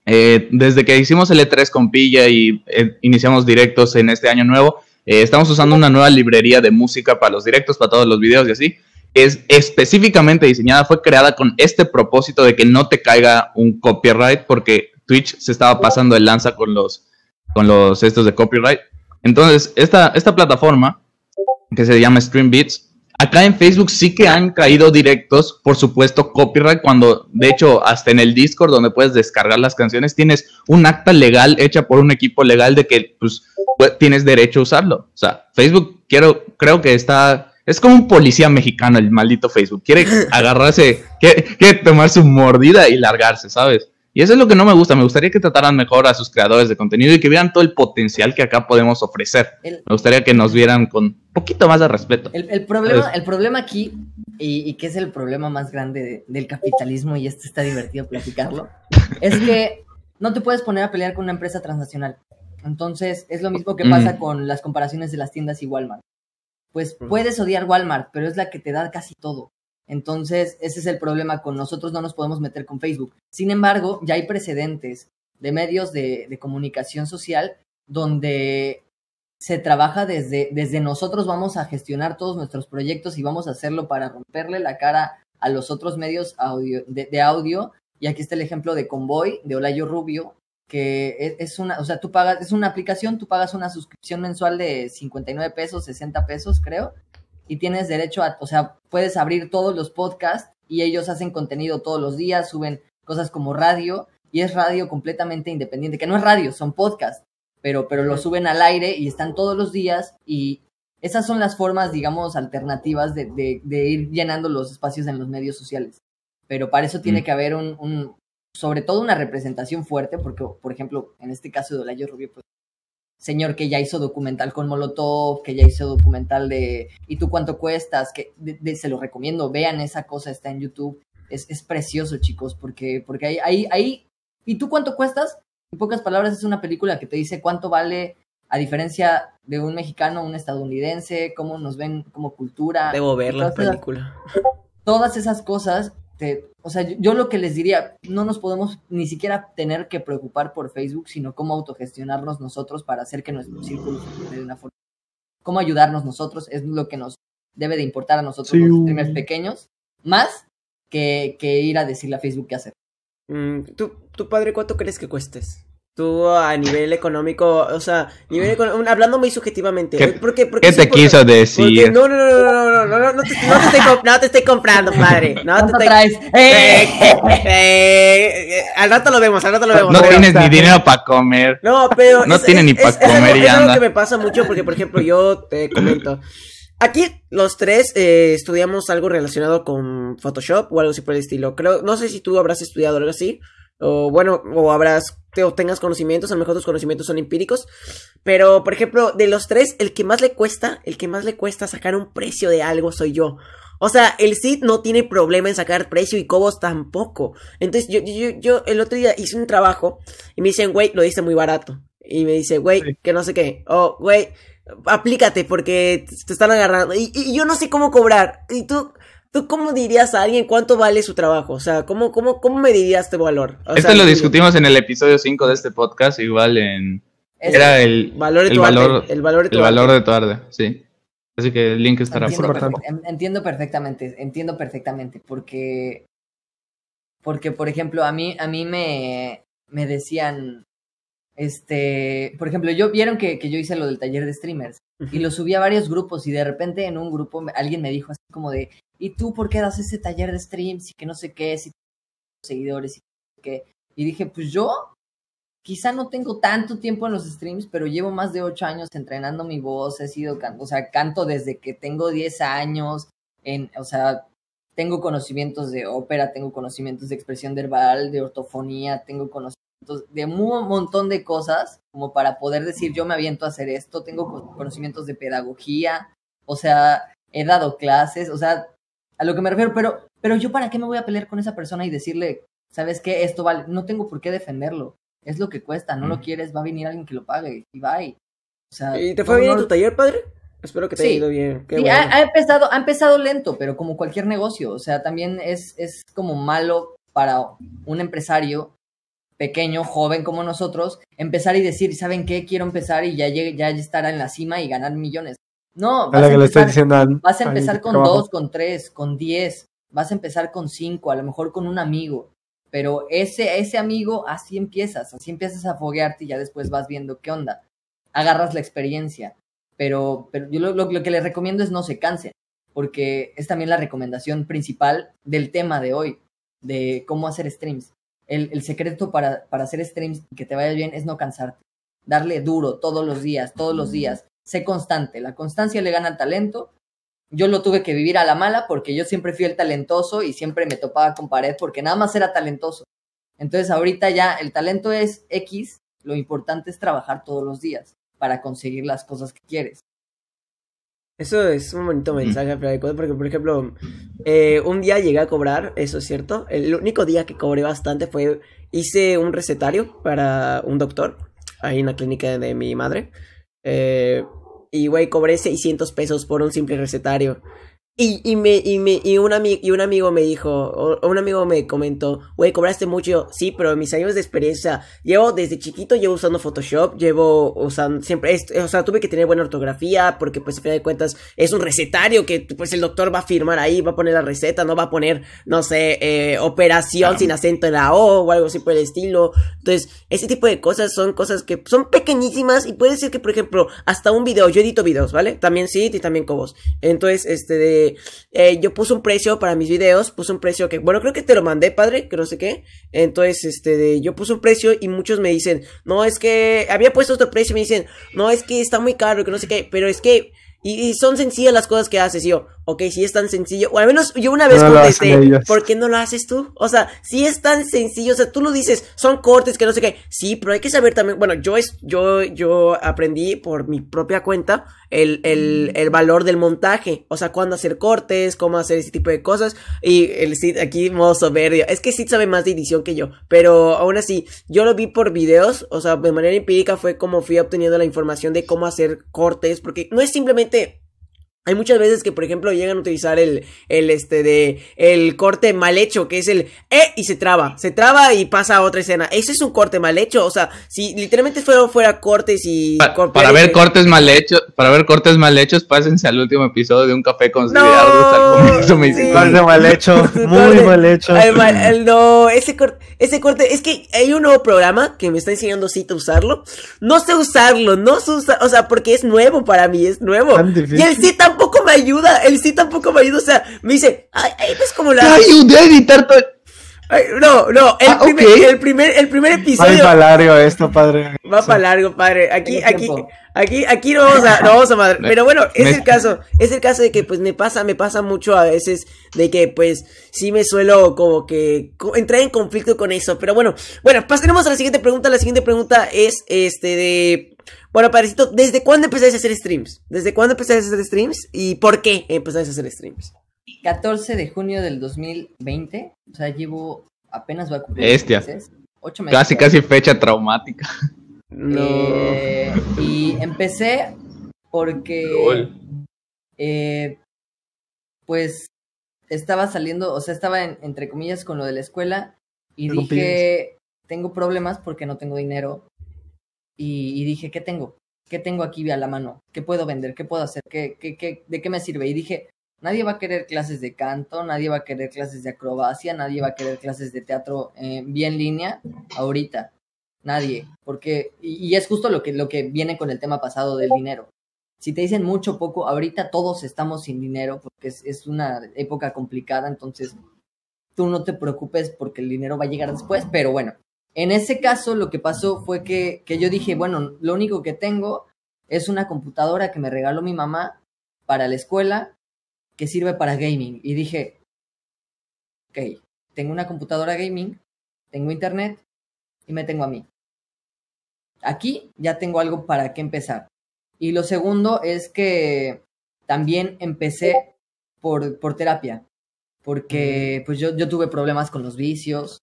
eh, desde que hicimos el E3 con Pilla y eh, iniciamos directos en este año nuevo, eh, estamos usando una nueva librería de música para los directos, para todos los videos y así. Es específicamente diseñada, fue creada con este propósito de que no te caiga un copyright, porque Twitch se estaba pasando el lanza con los, con los estos de copyright. Entonces, esta, esta plataforma, que se llama Stream Beats, Acá en Facebook sí que han caído directos, por supuesto, copyright, cuando de hecho hasta en el Discord donde puedes descargar las canciones tienes un acta legal hecha por un equipo legal de que pues, tienes derecho a usarlo. O sea, Facebook quiero, creo que está, es como un policía mexicano el maldito Facebook, quiere *laughs* agarrarse, quiere, quiere tomar su mordida y largarse, ¿sabes? Y eso es lo que no me gusta. Me gustaría que trataran mejor a sus creadores de contenido y que vieran todo el potencial que acá podemos ofrecer.
El-
Me gustaría que nos vieran con un poquito más de respeto.
El, el problema,
¿Sabes?
el problema aquí, y, y que es el problema más grande de- del capitalismo, y esto está divertido platicarlo, *laughs* es que no te puedes poner a pelear con una empresa transnacional. Entonces, es lo mismo que pasa
Mm.
con las comparaciones de las tiendas y Walmart. Pues
Mm.
puedes odiar Walmart, pero es la que te da casi todo. Entonces, ese es el problema con nosotros, no nos podemos meter con Facebook. Sin embargo, ya hay precedentes de medios de, comunicación social donde se trabaja desde, desde nosotros vamos a gestionar todos nuestros proyectos y vamos a hacerlo para romperle la cara a los otros medios de, de audio. Y aquí está el ejemplo de Convoy, de Olayo Rubio, que es, es una, o sea, tú pagas, es una aplicación, tú pagas una suscripción mensual de 59 pesos, 60 pesos, creo, y tienes derecho a, o sea, puedes abrir todos los podcasts y ellos hacen contenido todos los días, suben cosas como radio, y es radio completamente independiente, que no es radio, son podcasts pero, pero lo suben al aire y están todos los días y esas son las formas, digamos, alternativas de, de, de ir llenando los espacios en los medios sociales. Pero para eso tiene
Mm.
que haber un, un, sobre todo una representación fuerte, porque, por ejemplo, en este caso de Olayo Rubio, pues, señor que ya hizo documental con Molotov, que ya hizo documental de ¿y tú cuánto cuestas? Que de- de- se lo recomiendo, vean esa cosa, está en YouTube. Es, es precioso, chicos, porque, porque ahí, ahí, ahí, ¿y tú cuánto cuestas? En pocas palabras, es una película que te dice cuánto vale, a diferencia de un mexicano, un estadounidense, cómo nos ven como cultura.
Debo ver la película.
Todas esas cosas, te, o sea, yo, yo lo que les diría, no nos podemos ni siquiera tener que preocupar por Facebook, sino cómo autogestionarnos nosotros para hacer que nuestro círculo funcione de una forma. Cómo ayudarnos nosotros es lo que nos debe de importar a nosotros
Sí.
los streamers pequeños, más que, que ir a decirle a Facebook qué hacer.
Mm, ¿tú, ¿Tu padre cuánto crees que cuestes? Tú a nivel económico, o sea, nivel econo- hablando muy subjetivamente.
¿Qué-
¿Por qué? Porque
¿Qué te
porque-
quiso
porque
decir?
no, no, no, no, no, no, no, no, no te, no te estoy, no te estoy comprando, padre. No te
¿Cuánto
estoy...
traes? *laughs* ¡Eh!
Eh, eh, al rato lo vemos, al rato lo vemos.
No tienes ni dinero para comer.
No, pero.
No tiene ni pa'
es algo-
comer y
es algo
anda.
que me pasa mucho porque, por ejemplo, yo te comento. Aquí los tres eh, estudiamos algo relacionado con Photoshop o algo así por el estilo. Creo, no sé si tú habrás estudiado algo así. O bueno, o habrás, te, o tengas conocimientos, a lo mejor tus conocimientos son empíricos. Pero, por ejemplo, de los tres, el que más le cuesta, el que más le cuesta sacar un precio de algo soy yo. O sea, el Cid no tiene problema en sacar precio y Cobos tampoco. Entonces, yo, yo, yo el otro día hice un trabajo y me dicen, güey, lo diste muy barato. Y me dice, güey,
Sí.
que no sé qué. Oh, güey, aplícate porque te están agarrando. Y, y yo no sé cómo cobrar. ¿Y tú, tú cómo dirías a alguien cuánto vale su trabajo? O sea, ¿cómo, cómo, cómo medirías tu valor? O sea,
lo discutimos en el episodio 5 de este podcast, igual en...
Es-
Era el,
Valor de
el
tu
valor,
arte. El valor de tu
el valor de tu arte, sí. Así que el link estará
entiendo,
por
entiendo perfectamente, entiendo perfectamente, porque, porque por ejemplo, a mí, a mí me, me decían, este, por ejemplo, yo vieron que, que yo hice lo del taller de streamers y lo subí a varios grupos y de repente en un grupo alguien me dijo así como de, ¿y tú por qué das ese taller de streams y que no sé qué, si seguidores y qué? Y dije, pues yo quizá no tengo tanto tiempo en los streams, pero llevo más de ocho años entrenando mi voz, he sido, o sea, canto desde que tengo 10 años, en, o sea, tengo conocimientos de ópera, tengo conocimientos de expresión verbal, de ortofonía, tengo conocimientos de un montón de cosas como para poder decir yo me aviento a hacer esto, tengo co- conocimientos de pedagogía, o sea, he dado clases, o sea, a lo que me refiero, pero, pero yo para qué me voy a pelear con esa persona y decirle, ¿sabes qué? Esto vale, no tengo por qué defenderlo, es lo que cuesta, no lo quieres, va a venir alguien que lo pague y bye. O sea,
¿Y te fue
no-
bien en tu taller, padre? Espero que te
Sí.
haya ido bien. Qué
Sí,
bueno.
ha, ha empezado, ha empezado lento, pero como cualquier negocio, o sea, también es, es como malo para un empresario pequeño, joven como nosotros, empezar y decir, ¿saben qué? Quiero empezar y ya, ya estar en la cima y ganar millones. No,
A
vas
la
a,
que le estoy
empezar,
diciendo al-
vas a empezar con
trabajo.
dos, con tres, con diez, vas a empezar con cinco, a lo mejor con un amigo, pero ese, ese amigo, así empiezas, así empiezas a foguearte y ya después vas viendo qué onda, agarras la experiencia pero, pero yo lo, lo- lo que les recomiendo es no se cansen. porque es también la recomendación principal del tema de hoy, de cómo hacer streams. El, el secreto para, para hacer streams y que te vaya bien es no cansarte, darle duro todos los días, todos los días, sé constante, la constancia le gana al talento. Yo lo tuve que vivir a la mala porque yo siempre fui el talentoso y siempre me topaba con pared porque nada más era talentoso. Entonces ahorita ya el talento es X, lo importante es trabajar todos los días para conseguir las cosas que quieres.
Eso es un bonito mensaje, porque por ejemplo, eh, un día llegué a cobrar, eso es cierto. El único día que cobré bastante fue, hice un recetario para un doctor, ahí en la clínica de mi madre. Eh, y, güey, cobré 600 pesos por un simple recetario. Y, y, me, y, me, y, un ami- y un amigo me dijo, o, un amigo me comentó, güey, cobraste mucho. Yo, sí, pero mis años de experiencia, llevo desde chiquito, llevo usando Photoshop, llevo usando, siempre, es- o sea, tuve que tener buena ortografía, porque pues a final de cuentas es un recetario que pues el doctor va a firmar ahí, va a poner la receta, no va a poner, no sé, eh, operación sin acento en la O o algo así por el estilo. Entonces, ese tipo de cosas son cosas que son pequeñísimas y puede ser que, por ejemplo, hasta un video, yo edito videos, ¿vale? También sí y también Cobos. Entonces, este de, eh, yo puse un precio para mis videos, puse un precio que, bueno, creo que te lo mandé, padre, que no sé qué. Entonces, este yo puse un precio y muchos me dicen, no, es que había puesto otro precio y me dicen, no, es que está muy caro, que no sé qué, pero es que, y, son sencillas las cosas que haces, yo, ok, si es tan sencillo, o al menos yo una vez
No
contesté. ¿por qué no lo haces tú? O sea, si es tan sencillo, o sea, tú lo dices, son cortes que no sé qué, sí, pero hay que saber también, bueno, yo es, yo, yo aprendí por mi propia cuenta el, el, el valor del montaje, o sea, cuándo hacer cortes, cómo hacer ese tipo de cosas, y el Sid aquí modo soberbio, es que Sid sabe más de edición que yo, pero aún así, yo lo vi por videos, o sea, de manera empírica fue como fui obteniendo la información de cómo hacer cortes, porque no es simplemente hay muchas veces que, por ejemplo, llegan a utilizar el, el, este, de, el corte mal hecho, que es el, eh, y se traba, se traba y pasa a otra escena. Ese es un corte mal hecho, o sea, si literalmente fuera, fuera cortes y...
Pa- para ver cortes mal hechos, para ver cortes mal hechos, pásense al último episodio de un café con
No,
comienzo me
sí.
Corte mal hecho, muy
Corte-
mal hecho.
No, ese corte, ese corte, es que hay un nuevo programa que me está enseñando Cita a usarlo. No sé usarlo, no sé usar, o sea, porque es nuevo para mí, es nuevo.
Tan difícil.
Y el sí tampoco me ayuda, el sí tampoco me ayuda, o sea, me dice, ay, ay, ves cómo la...
Te ayudé a editar todo.
Ay, no, no, el,
Ah,
primer, el primer, el primer episodio
para largo esto, padre.
va para largo, padre. Aquí, aquí, aquí, aquí no vamos a, no vamos a madre. *laughs* Pero bueno, es
me-
el caso, es el caso de que pues me pasa, me pasa mucho a veces de que pues sí me suelo como que co- entrar en conflicto con eso. Pero bueno, bueno, pasaremos a la siguiente pregunta. La siguiente pregunta es este de, bueno, padrecito, ¿desde cuándo empezaste a hacer streams? ¿Desde cuándo empezaste a hacer streams? ¿Y por qué empezaste a hacer streams?
14 de junio del 2020, o sea, llevo apenas voy a cumplir
Bestia.
ocho meses, ocho meses.
Casi, casi fecha traumática.
No.
Eh, y empecé porque, eh, pues, estaba saliendo, o sea, estaba en- entre comillas con lo de la escuela y dije, tengo problemas porque no tengo dinero. Y, dije, ¿qué tengo? ¿Qué tengo aquí a la mano? ¿Qué puedo vender? ¿Qué puedo hacer? ¿Qué, qué, qué, ¿De qué me sirve? Y dije, nadie va a querer clases de canto, nadie va a querer clases de acrobacia, nadie va a querer clases de teatro eh, vía en línea ahorita. Nadie. Porque, y, es justo lo que, lo que viene con el tema pasado del dinero. Si te dicen mucho poco, ahorita todos estamos sin dinero porque es una época complicada, entonces tú no te preocupes porque el dinero va a llegar después, pero bueno, en ese caso lo que pasó fue que, que yo dije, bueno, lo único que tengo es una computadora que me regaló mi mamá para la escuela que sirve para gaming. Y dije, ok, tengo una computadora gaming, tengo internet y me tengo a mí. Aquí ya tengo algo para qué empezar. Y lo segundo es que también empecé por, por terapia, porque pues yo, yo tuve problemas con los vicios,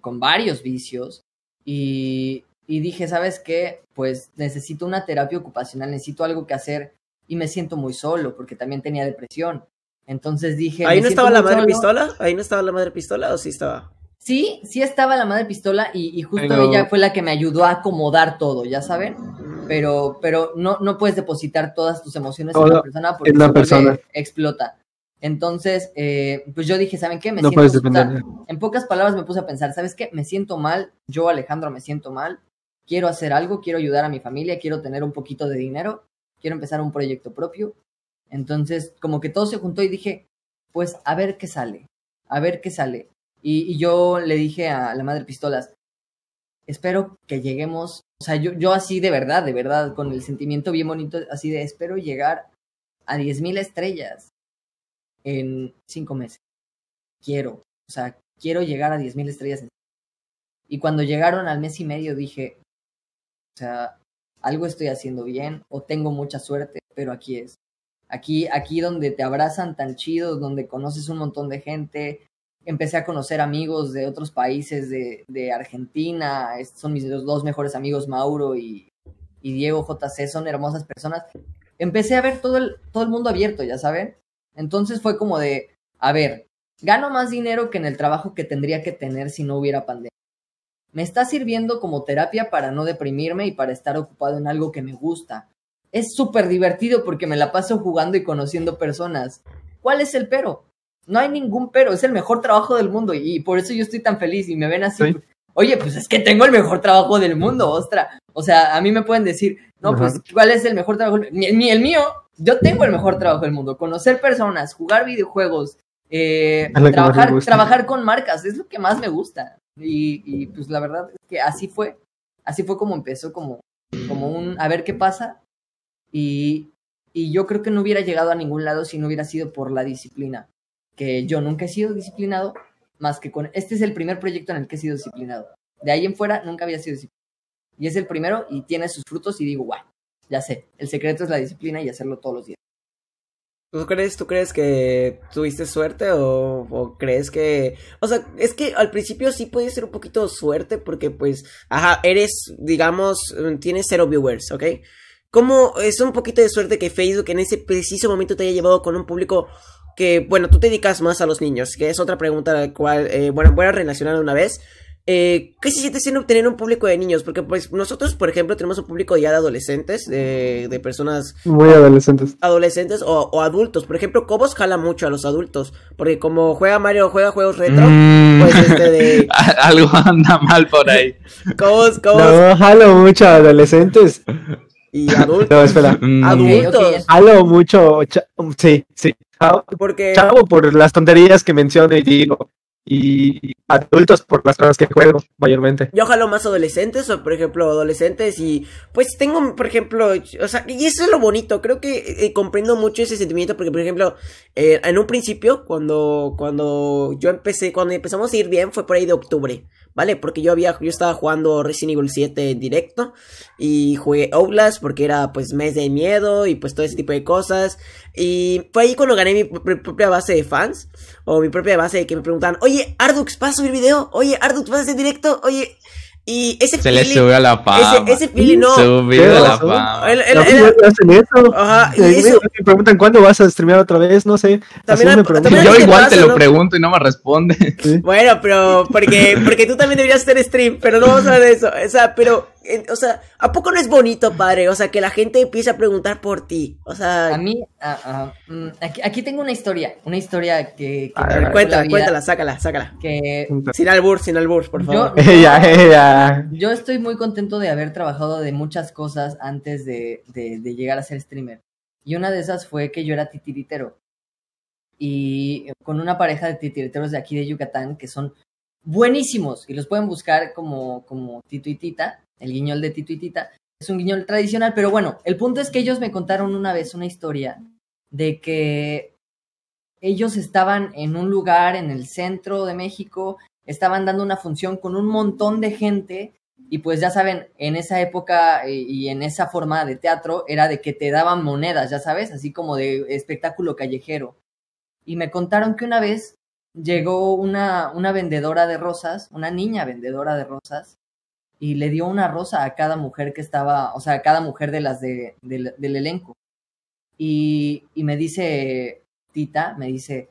con varios vicios, y, y dije, ¿sabes qué? Pues necesito una terapia ocupacional, necesito algo que hacer y me siento muy solo porque también tenía depresión. Entonces dije...
¿Ahí no estaba la madre
solo.
pistola? ¿Ahí no estaba la madre pistola o sí estaba?
Sí, sí estaba la madre pistola y, y justo
Pero-
ella fue la que me ayudó a acomodar todo, ya saben. Pero, pero no, no puedes depositar todas tus emociones en una persona porque
en
vuelve-
persona.
explota. Entonces, eh, pues yo dije, ¿saben qué? Me
No
siento,
puedes
o sea,
depender.
en pocas palabras me puse a pensar, ¿sabes qué? Me siento mal, yo Alejandro me siento mal, quiero hacer algo, quiero ayudar a mi familia, quiero tener un poquito de dinero, quiero empezar un proyecto propio. Entonces, como que todo se juntó y dije, pues a ver qué sale, a ver qué sale. Y, y yo le dije a la madre pistolas, espero que lleguemos, o sea, yo, yo así de verdad, de verdad, con el sentimiento bien bonito, así de espero llegar a 10.000 estrellas en cinco meses. Quiero, o sea, quiero llegar a 10.000 estrellas. Y cuando llegaron al mes y medio dije, o sea, algo estoy haciendo bien o tengo mucha suerte, pero aquí es. Aquí, aquí donde te abrazan tan chidos, donde conoces un montón de gente. Empecé a conocer amigos de otros países, de, de Argentina. Son mis dos mejores amigos, Mauro y, y Diego JC. Son hermosas personas. Empecé a ver todo el, todo el mundo abierto, ya saben. Entonces fue como de, a ver, gano más dinero que en el trabajo que tendría que tener si no hubiera pandemia. Me está sirviendo como terapia para no deprimirme y para estar ocupado en algo que me gusta. Es súper divertido porque me la paso jugando y conociendo personas. ¿Cuál es el pero? No hay ningún pero, es el mejor trabajo del mundo y por eso yo estoy tan feliz y me ven así.
Sí.
Oye, pues es que tengo el mejor trabajo del mundo, ostra. O sea, a mí me pueden decir, no, pues. ¿cuál es el mejor trabajo? El, mi- el mío, yo tengo el mejor trabajo del mundo. Conocer personas, jugar videojuegos, eh, trabajar, trabajar con marcas, es lo que más me gusta. Y, y, pues la verdad es que así fue. Así fue como empezó, como, como un a ver qué pasa. Y, y yo creo que no hubiera llegado a ningún lado si no hubiera sido por la disciplina. Que yo nunca he sido disciplinado, más que con. Este es el primer proyecto en el que he sido disciplinado. De ahí en fuera nunca había sido disciplinado. Y es el primero y tiene sus frutos y digo, guau, ya sé. El secreto es la disciplina y hacerlo todos los días.
¿Tú crees, ¿Tú crees que tuviste suerte o, o crees que... O sea, es que al principio sí puede ser un poquito suerte porque pues, ajá, eres, digamos, mm, tienes cero viewers, ¿ok? ¿Cómo es un poquito de suerte que Facebook en ese preciso momento te haya llevado con un público que, bueno, tú te dedicas más a los niños, que es otra pregunta a la cual, eh, bueno, voy a relacionar una vez. Eh, ¿Qué se siente siendo tener un público de niños? Porque pues nosotros, por ejemplo, tenemos un público ya de adolescentes, de, de personas
Muy adolescentes.
adolescentes o, o adultos. Por ejemplo, Cobos jala mucho a los adultos. Porque como juega Mario, juega juegos retro.
Mm,
Pues este de *laughs*
Algo anda mal por ahí. *laughs*
Cobos, Cobos
No, jalo mucho a adolescentes.
y adultos. *laughs*
No, espera.
Mm,
Adultos.
Jalo mucho. Sí, sí. Chavo,
Porque
chavo por las tonterías que menciono y digo. Y adultos por las cosas que juego, mayormente.
yo jalo más adolescentes o, por ejemplo, adolescentes y pues tengo, por ejemplo, o sea, y eso es lo bonito. Creo que eh, comprendo mucho ese sentimiento porque, por ejemplo, eh, en un principio, cuando, cuando yo empecé, cuando empezamos a ir bien, fue por ahí de octubre. ¿Vale? Porque yo había, yo estaba jugando Resident Evil 7 en directo y jugué Outlast porque era pues mes de miedo y pues todo ese tipo de cosas. Y fue ahí cuando gané mi pr- propia base de fans o mi propia base de que me preguntaban, oye, Ardux, ¿vas a subir video? Oye, Ardux, ¿vas a hacer directo? Oye, y ese
Se le
feeling-
subió a la fama.
ese, ese feeling no.
Subió
¿Qué
a la fama.
Hacen eso.
Ajá, y eso,
Me preguntan cuándo vas a streamear otra vez, no sé.
También
me preguntan.
también
Yo
¿qué
igual
pasa,
te lo
no?
pregunto y no me responde.
Bueno, pero porque, porque tú también deberías hacer stream, pero no vamos a hablar de eso. O sea, pero, o sea, ¿a poco no es bonito, padre? O sea, que la gente empiece a preguntar por ti. O sea,
A mí, mm, aquí, aquí tengo una historia, una historia que, que
A
me
ver,
cuéntala,
vida,
cuéntala, sácala, sácala.
Que
Sin albur, sin albur, por favor.
Yo-
Ella, ella.
yo estoy muy contento de haber trabajado de muchas cosas antes de, de- de llegar a ser streamer. Y una de esas fue que yo era titiritero. Y con una pareja de titiriteros de aquí de Yucatán que son buenísimos. Y los pueden buscar como, como Tito y Tita, el guiñol de Tito y Tita. Es un guiñol tradicional, pero bueno, el punto es que ellos me contaron una vez una historia de que ellos estaban en un lugar en el centro de México, estaban dando una función con un montón de gente y pues ya saben, en esa época eh, y en esa forma de teatro era de que te daban monedas, ya sabes, así como de espectáculo callejero. Y me contaron que una vez llegó una, una vendedora de rosas, una niña vendedora de rosas, y le dio una rosa a cada mujer que estaba, o sea, a cada mujer de las de, del- elenco. Y, y me dice, Tita, me dice,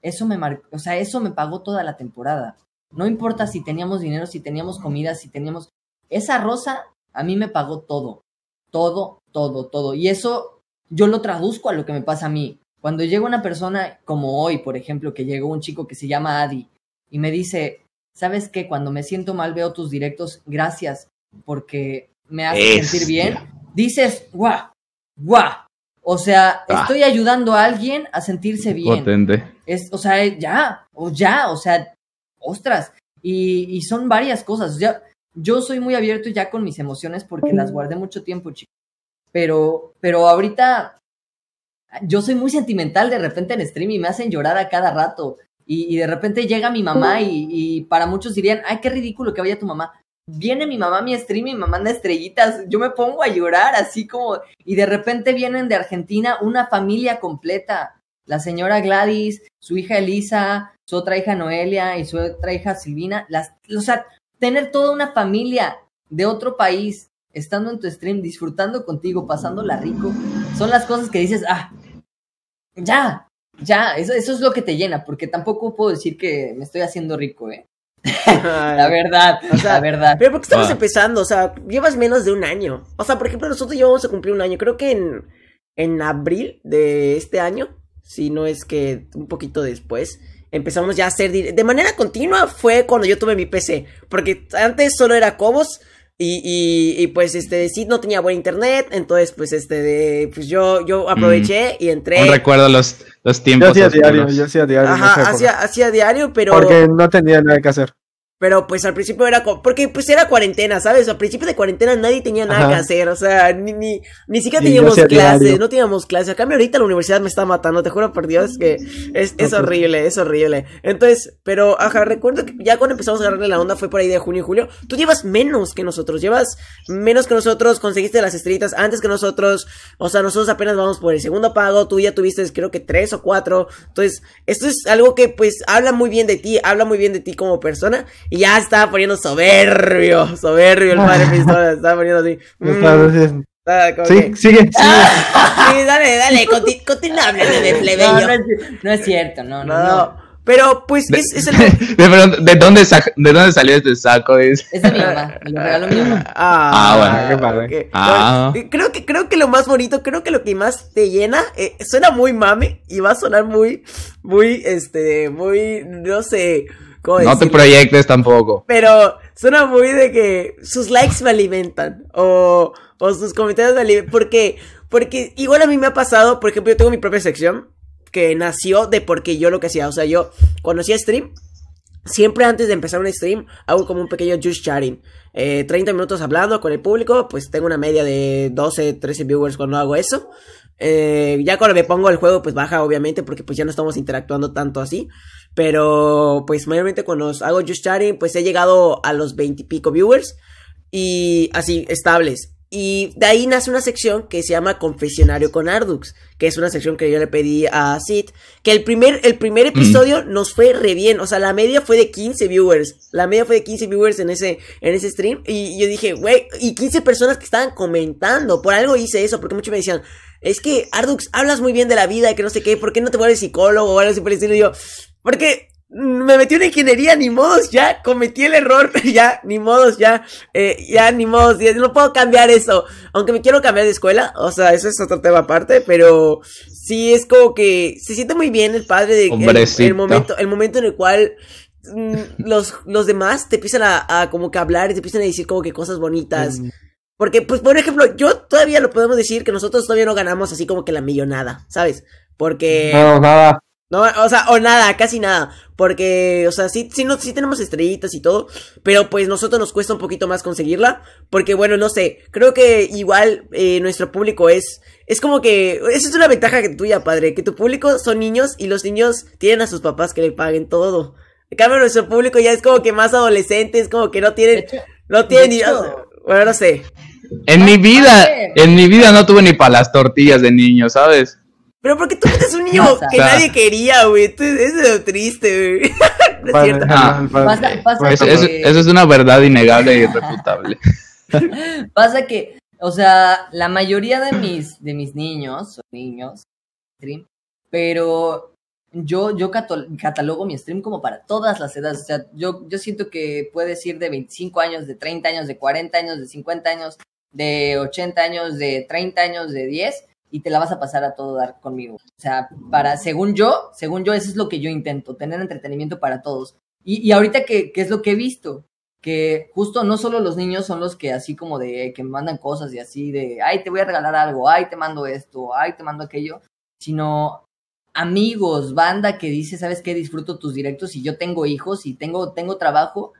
eso me mar- o sea, eso me pagó toda la temporada. No importa si teníamos dinero, si teníamos comida, si teníamos... Esa rosa a mí me pagó todo. Todo, todo, todo. Y eso yo lo traduzco a lo que me pasa a mí. Cuando llega una persona como hoy, por ejemplo, que llegó un chico que se llama Adi y me dice, ¿sabes qué? Cuando me siento mal veo tus directos, gracias, porque me hace sentir bien. Dices, guau, guau, O sea,
Ah.
estoy ayudando a alguien a sentirse bien.
Potente.
Es, o sea, ya, o ya, o sea, ostras. Y, y son varias cosas. Ya, yo soy muy abierto ya con mis emociones porque las guardé mucho tiempo, chicos. Pero, pero ahorita yo soy muy sentimental de repente en stream y me hacen llorar a cada rato. Y, y de repente llega mi mamá y, y para muchos dirían, ay, qué ridículo que vaya tu mamá. Viene mi mamá a mi stream y me manda estrellitas. Yo me pongo a llorar así como... Y de repente vienen de Argentina una familia completa. La señora Gladys, su hija Elisa, su otra hija Noelia y su otra hija Silvina. Las, o sea, tener toda una familia de otro país estando en tu stream, disfrutando contigo, pasándola rico, son las cosas que dices, ah, ya, ya, eso, eso es lo que te llena, porque tampoco puedo decir que me estoy haciendo rico, ¿eh? *laughs* La verdad,
O sea,
la verdad.
Pero porque estamos
Ah.
empezando, o sea, llevas menos de un año. O sea, por ejemplo, nosotros ya vamos a cumplir un año. Creo que en, en abril de este año, si no es que un poquito después, empezamos ya a hacer de manera continua. Fue cuando yo tuve mi PC. Porque antes solo era Cobos. Y, y, y, pues este sí no tenía buen internet. Entonces, pues este de, pues yo, yo aproveché y entré.
Recuerdo los, los
Yo
tiempos
hacía diario, yo hacía diario.
Ajá, hacía, hacía diario, pero.
Porque no tenía nada que hacer.
Pero pues al principio era porque pues era cuarentena, ¿sabes? Al principio de cuarentena nadie tenía nada
Ajá.
que hacer, o sea, ni, ni, ni siquiera teníamos clases,
diario.
no teníamos clases. A cambio ahorita la universidad me está matando, te juro por Dios que es, es horrible, es horrible. Entonces, pero ajá, recuerdo que ya cuando empezamos a agarrarle la onda fue por ahí de junio y julio. Tú llevas menos que nosotros, llevas menos que nosotros, conseguiste las estrellitas antes que nosotros, o sea, nosotros apenas vamos por el segundo pago, tú ya tuviste creo que tres o cuatro. Entonces, esto es algo que pues habla muy bien de ti, habla muy bien de ti como persona y ya estaba poniendo soberbio, soberbio el padre *laughs* pistola, estaba poniendo así. mm,
sí,
que-
sigue, *laughs* sigue.
Sí, dale, dale, conti- continúa de
No,
plebeyo.
no, es, no es cierto, no, no,
No. Pero pues
De,
es, es el... *laughs*
de, pronto, ¿de dónde, sa- ¿De dónde salió este saco? Dice.
Es de mi mamá, me lo regaló mi mamá.
Ah,
Ah,
bueno, qué padre.
Ah.
Bueno, creo que creo que lo más bonito, creo que lo que más te llena, eh, suena muy mame y va a sonar muy, muy, este, muy, no sé, cómo
No te proyectes tampoco.
Pero suena muy de que sus likes me alimentan. O, o sus comentarios me alimentan. Porque, porque igual a mí me ha pasado, por ejemplo, yo tengo mi propia sección. Que nació de porque yo lo que hacía. O sea, yo cuando hacía stream. Siempre antes de empezar un stream, hago como un pequeño just chatting. Eh, 30 minutos hablando con el público, pues tengo una media de 12, 13 viewers cuando hago eso. Eh, ya cuando me pongo el juego, pues baja obviamente, porque pues ya no estamos interactuando tanto así. Pero pues mayormente cuando hago just chatting, pues he llegado a los 20 y pico viewers. Y así, estables. Y de ahí nace una sección que se llama Confesionario con Ardux, que es una sección que yo le pedí a Sid, que el primer, el primer episodio nos fue re bien, o sea, la media fue de 15 viewers, la media fue de 15 viewers en ese, en ese stream, y yo dije, güey, y 15 personas que estaban comentando, por algo hice eso, porque muchos me decían, es que Ardux, hablas muy bien de la vida, que no sé qué, ¿por qué no te vuelves psicólogo o algo así por el estilo? Y yo, porque me metí en ingeniería, ni modos, ya cometí el error, *laughs* ya, ni modos, ya, eh, ya, ni modos, ya, no puedo cambiar eso, aunque me quiero cambiar de escuela, o sea, eso es otro tema aparte, pero sí es como que se siente muy bien el padre de el, el momento, el momento en el cual mm, los, los demás te empiezan a, a como que hablar y te empiezan a decir como que cosas bonitas.
Mm.
Porque, pues, por ejemplo, yo todavía lo podemos decir que nosotros todavía no ganamos así como que la millonada, ¿sabes? Porque...
No, nada.
No, o sea, o nada, casi nada. Porque, o sea, sí, sí, no, sí tenemos estrellitas y todo. Pero pues nosotros nos cuesta un poquito más conseguirla. Porque, bueno, no sé. Creo que igual eh, nuestro público es. Es como que. Esa es una ventaja que tuya, padre. Que tu público son niños y los niños tienen a sus papás que le paguen todo. En cambio, nuestro público ya es como que más adolescente. Es como que no tienen.
hecho,
No tienen ni. Bueno, no sé.
En mi vida, en mi vida no tuve ni para las tortillas de niño, ¿sabes?
Pero porque tú eres un niño
Pasa.
que nadie quería, güey. Eso es lo triste, güey. *laughs* no es cierto.
Ah.
el padre.
Pasa- pasa
Eso, eso-
que-
eso es una verdad innegable e irrefutable. *laughs*
Pasa que, o sea, la mayoría de mis, de mis niños, son niños, stream, pero yo, yo catalogo mi stream como para todas las edades. O sea, yo, yo siento que puedes ir de 25 años, de 30 años, de 40 años, de 50 años, de 80 años, de 30 años, de 10, y te la vas a pasar a todo dar conmigo. O sea, para, según yo, según yo, eso es lo que yo intento, tener entretenimiento para todos. Y, y ahorita que, que es lo que he visto, que justo no solo los niños son los que así como de que me mandan cosas y así de, ay, te voy a regalar algo, ay, te mando esto, ay, te mando aquello, sino amigos, banda que dice, ¿sabes qué? Disfruto tus directos y yo tengo hijos y tengo, tengo trabajo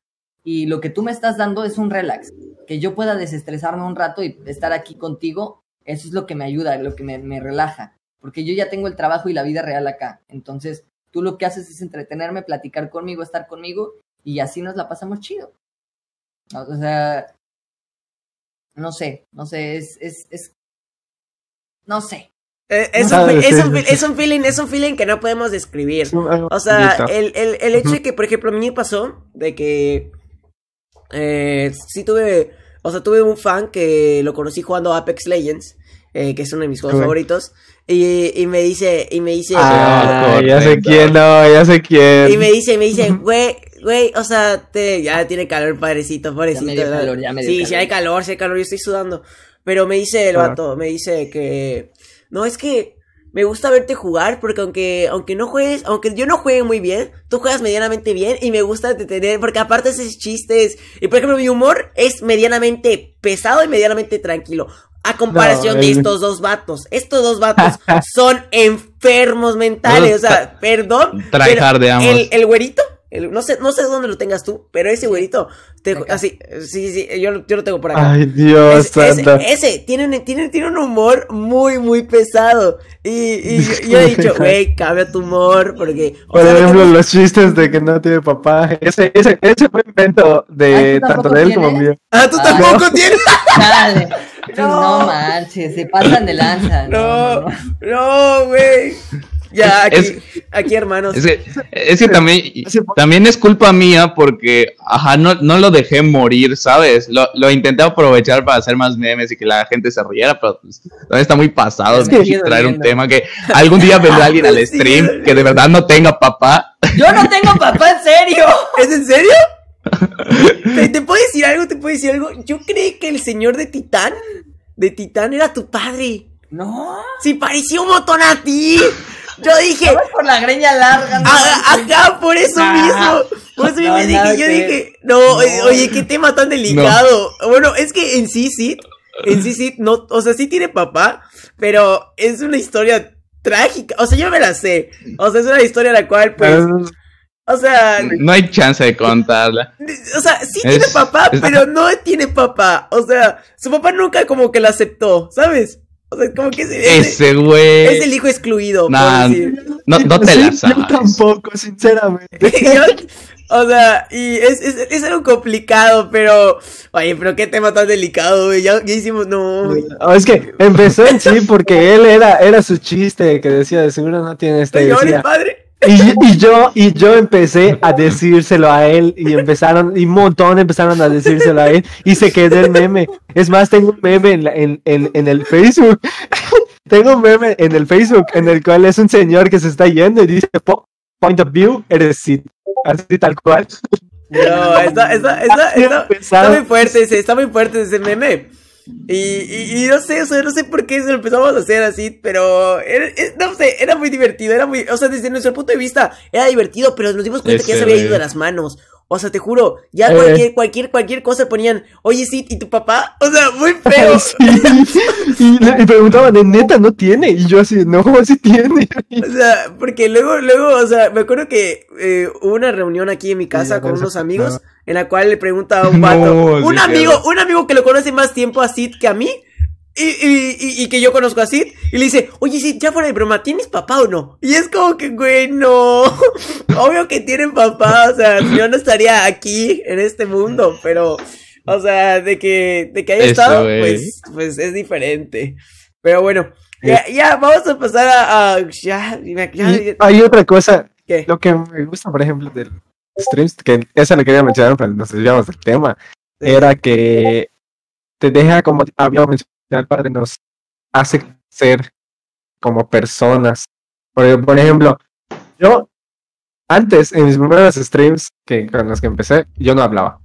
y lo que tú me estás dando es un relax, que yo pueda desestresarme un rato y estar aquí contigo, eso es lo que me ayuda, lo que me, me relaja, porque yo ya tengo el trabajo y la vida real acá, entonces tú lo que haces es entretenerme, platicar conmigo, estar conmigo y así nos la pasamos chido. O sea, no sé, no sé, es, es, es, no sé.
Eh, es,
No
un, es, un,
sí.
es un feeling, es un feeling que no podemos describir. O sea, el, el, el hecho de que, por ejemplo, a mí me pasó de que eh, sí tuve, o sea, tuve un fan que lo conocí jugando Apex Legends, eh, que es uno de mis juegos favoritos, y, y me dice, y me dice,
Ah,
Sí,
ya sé quién, no, ya sé quién.
y me dice, me dice, *laughs* güey, güey, o sea, te, ya tiene calor, padrecito, pobrecito.
Ya me calor, ya me dio
sí,
calor.
sí hay calor, sí hay calor, yo estoy sudando. Pero me dice el
Ah.
vato, me dice que, no, es que me gusta verte jugar porque aunque, aunque no juegues, aunque yo no juegue muy bien, tú juegas medianamente bien y me gusta tener, porque aparte haces chistes. Y por ejemplo, mi humor es medianamente pesado y medianamente tranquilo. A comparación
No,
de estos dos vatos. Estos dos vatos *laughs* son enfermos mentales. O sea, perdón. pero
Tryhardeamos.
El, el güerito, el- no sé, no sé dónde lo tengas tú, pero ese güerito, te- así, sí, sí, yo, lo- yo lo tengo por acá.
Ay, Dios
Es- ese,
santo.
ese tiene, un, tiene, tiene un humor muy, muy pesado. Y, y yo, yo he dicho, *laughs* güey, cambia tu humor, porque...
Por
sea,
ejemplo,
que-
los chistes de que no tiene papá. Ese, ese, ese fue invento de
Ay, ¿tú
tanto de él como mío.
Ah, tú
Ah,
tampoco tienes... *laughs*
Dale. Pues *laughs*
No.
no. manches, se pasan de lanza. No,
No,
no, no.
Ya, aquí,
Es-
aquí, hermanos.
Es que, es que también, *laughs* también es culpa mía porque, ajá, no, no lo dejé morir, ¿sabes? Lo, lo intenté aprovechar para hacer más memes y que la gente se riera, pero pues, está muy pasado
Es que
traer un tema que algún día vendrá *laughs* alguien al stream que de verdad no tenga papá.
Yo no tengo papá, en serio. *laughs*
¿Es en serio? ¿Te, te puedo decir algo? ¿Te puedo decir algo? Yo creí que el señor de Titán, de Titán, era tu padre.
No.
Sí, parecía un botón a ti. Yo dije,
por la greña larga. no
a-
manches.
acá, por eso mismo. Por eso
No, nada
dije, yo
que
dije, no, oye, oye, qué tema tan delicado. Bueno, es que en sí, sí, en sí, sí, no, o sea, sí tiene papá, pero es una historia trágica. O sea, yo me la sé. O sea, es una historia la cual, pues, o sea,
No hay chance de contarla.
o sea, sí
Es-
tiene papá,
es-
pero no tiene papá. O sea, su papá nunca como que lo aceptó, ¿sabes? O sea, como que ese,
güey.
es el hijo excluido,
Nah,
por decir.
No, no te
Sí,
la
Yo
sabes.
tampoco, sinceramente. *laughs*
Yo- o sea, y es, es, es algo complicado, pero. Oye, pero qué tema tan delicado, güey. Ya, ya hicimos. No.
Oh, es que empezó en sí porque él era, era su chiste que decía, de seguro no tiene este.
Señor,
decía,
padre.
Y, y yo, y yo empecé a decírselo a él y empezaron, y un montón empezaron a decírselo a él y se quedó el meme. Es más, tengo un meme en, la- en, en, en el Facebook. *laughs* tengo un meme en el Facebook en el cual es un señor que se está yendo y dice, "Po- point of view, eres Sid. Así tal cual.
No, está, está, está, está, está muy fuerte ese, está muy fuerte ese meme. Y, y, y no sé, o sea, no sé por qué se lo empezamos a hacer así, pero era, es- no sé, era muy divertido, era muy, o sea, desde nuestro punto de vista era divertido, pero nos dimos cuenta que ya se había ido de las manos. O sea, te juro, ya
Eh.
cualquier, cualquier, cualquier cosa ponían, oye, sí, ¿y tu papá? O sea, muy *laughs* feo.
Sí. Y le y preguntaban, ¿de neta no tiene? Y yo así, no, sí tiene. *laughs*
O sea, porque luego, luego, o sea, me acuerdo que eh, hubo una reunión aquí en mi casa
Sí,
con unos amigos, en la cual le pregunta a un *laughs*
No,
vato,
sí,
un amigo,
claro.
un amigo que lo conoce más tiempo a Sid que a mí, y, y, y, y que yo conozco a Sid, y le dice, oye Sid, ya fuera de broma, ¿tienes papá o no? Y es como que, güey, no, *laughs* obvio que tienen papá, o sea, yo no estaría aquí, en este mundo, pero, o sea, de que, de que haya estado, pues, pues es diferente. Pero bueno, ya, ya, vamos a pasar a, a- ya, ya, ya-
Y hay otra cosa,
¿qué?
lo que me gusta, por ejemplo, del streams, que esa lo quería mencionar, pero nos desviamos del tema, era que te deja, como habíamos mencionado, el padre nos hace ser como personas. Por, por ejemplo, yo antes, en mis primeros streams que, con los que empecé, yo no hablaba.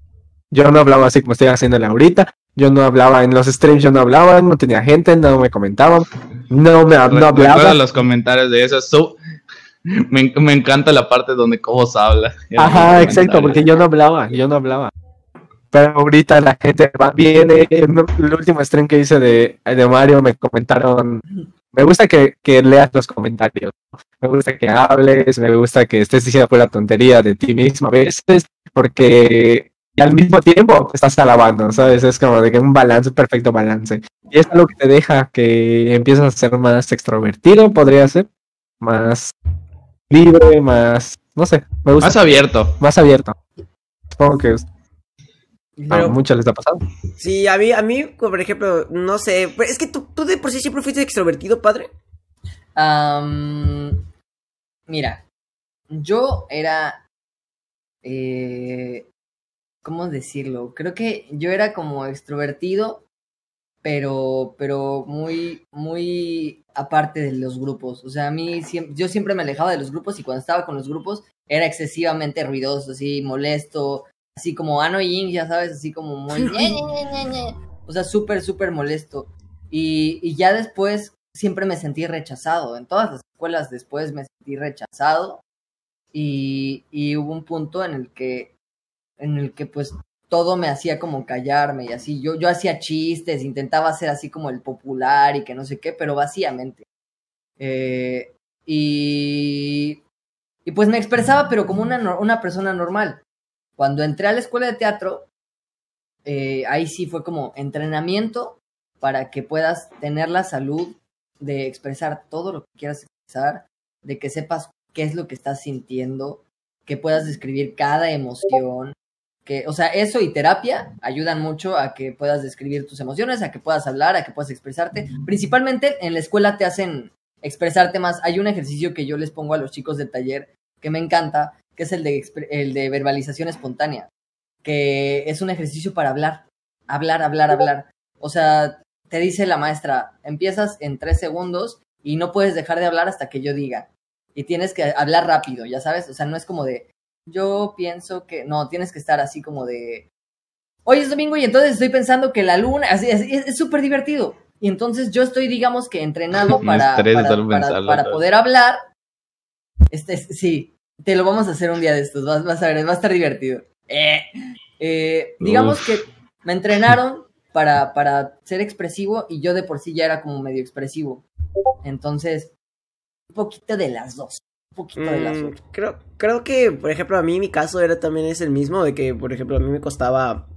Yo no hablaba así como estoy haciéndole ahorita. Yo no hablaba en los streams, yo no hablaba, no tenía gente, no me comentaban, no me no hablaba.
los comentarios de eso. me, me encanta la parte donde Cobos habla.
Ajá, exacto, porque yo no hablaba, yo no hablaba. Pero ahorita la gente va, viene. En el último stream que hice de, de Mario me comentaron. Me gusta que, que leas los comentarios. Me gusta que hables, me gusta que estés diciendo pura tontería de ti mismo a veces, porque y al mismo tiempo estás alabando, ¿sabes? Es como de que un balance, un perfecto balance. Y es algo que te deja que empiezas a ser más extrovertido, podría ser, más libre, más, no sé, me gusta.
Más abierto.
Más abierto. Supongo que a
Pero-
muchos les ha pasado.
Sí, a mí, a mí, por ejemplo, no sé. pero Es que tú, tú de por sí siempre fuiste extrovertido, padre.
Mira, yo era. eh, ¿Cómo decirlo? Creo que yo era como extrovertido, pero, pero muy, muy aparte de los grupos. O sea, a mí siempre, yo siempre me alejaba de los grupos y cuando estaba con los grupos era excesivamente ruidoso, así, molesto, así como annoying, ya sabes, así como muy... *laughs* O sea, súper, súper molesto. Y, y ya después siempre me sentí rechazado. En todas las escuelas después me sentí rechazado. Y, y hubo un punto en el que, en el que pues todo me hacía como callarme y así. Yo, yo hacía chistes, intentaba ser así como el popular y que no sé qué, pero vacíamente. Eh, y, y pues me expresaba, pero como una, una persona normal. Cuando entré a la escuela de teatro, eh, ahí sí fue como entrenamiento para que puedas tener la salud de expresar todo lo que quieras expresar, de que sepas qué es lo que estás sintiendo, que puedas describir cada emoción, que, o sea, eso y terapia ayudan mucho a que puedas describir tus emociones, a que puedas hablar, a que puedas expresarte. Principalmente en la escuela te hacen expresarte más. Hay un ejercicio que yo les pongo a los chicos del taller que me encanta, que es el de, el de verbalización espontánea, que es un ejercicio para hablar, hablar, hablar, hablar. O sea, te dice la maestra, empiezas en tres segundos y no puedes dejar de hablar hasta que yo diga. Y tienes que hablar rápido, ya sabes. O sea, no es como de, yo pienso que, no, tienes que estar así como de, hoy es domingo y entonces estoy pensando que la luna, así, es súper divertido. Y entonces yo estoy, digamos que entrenado *laughs* para, para, para- para poder hablar. Este, es- sí, te lo vamos a hacer un día de estos, vas, vas a ver, va a estar divertido. Eh, eh, digamos
Uf.
que me entrenaron para, para ser expresivo y yo de por sí ya era como medio expresivo. Entonces, un poquito de las dos. Un poquito de las
Mm,
dos.
creo, creo que, por ejemplo, a mí mi caso era también es el mismo, de que, por ejemplo, a mí me costaba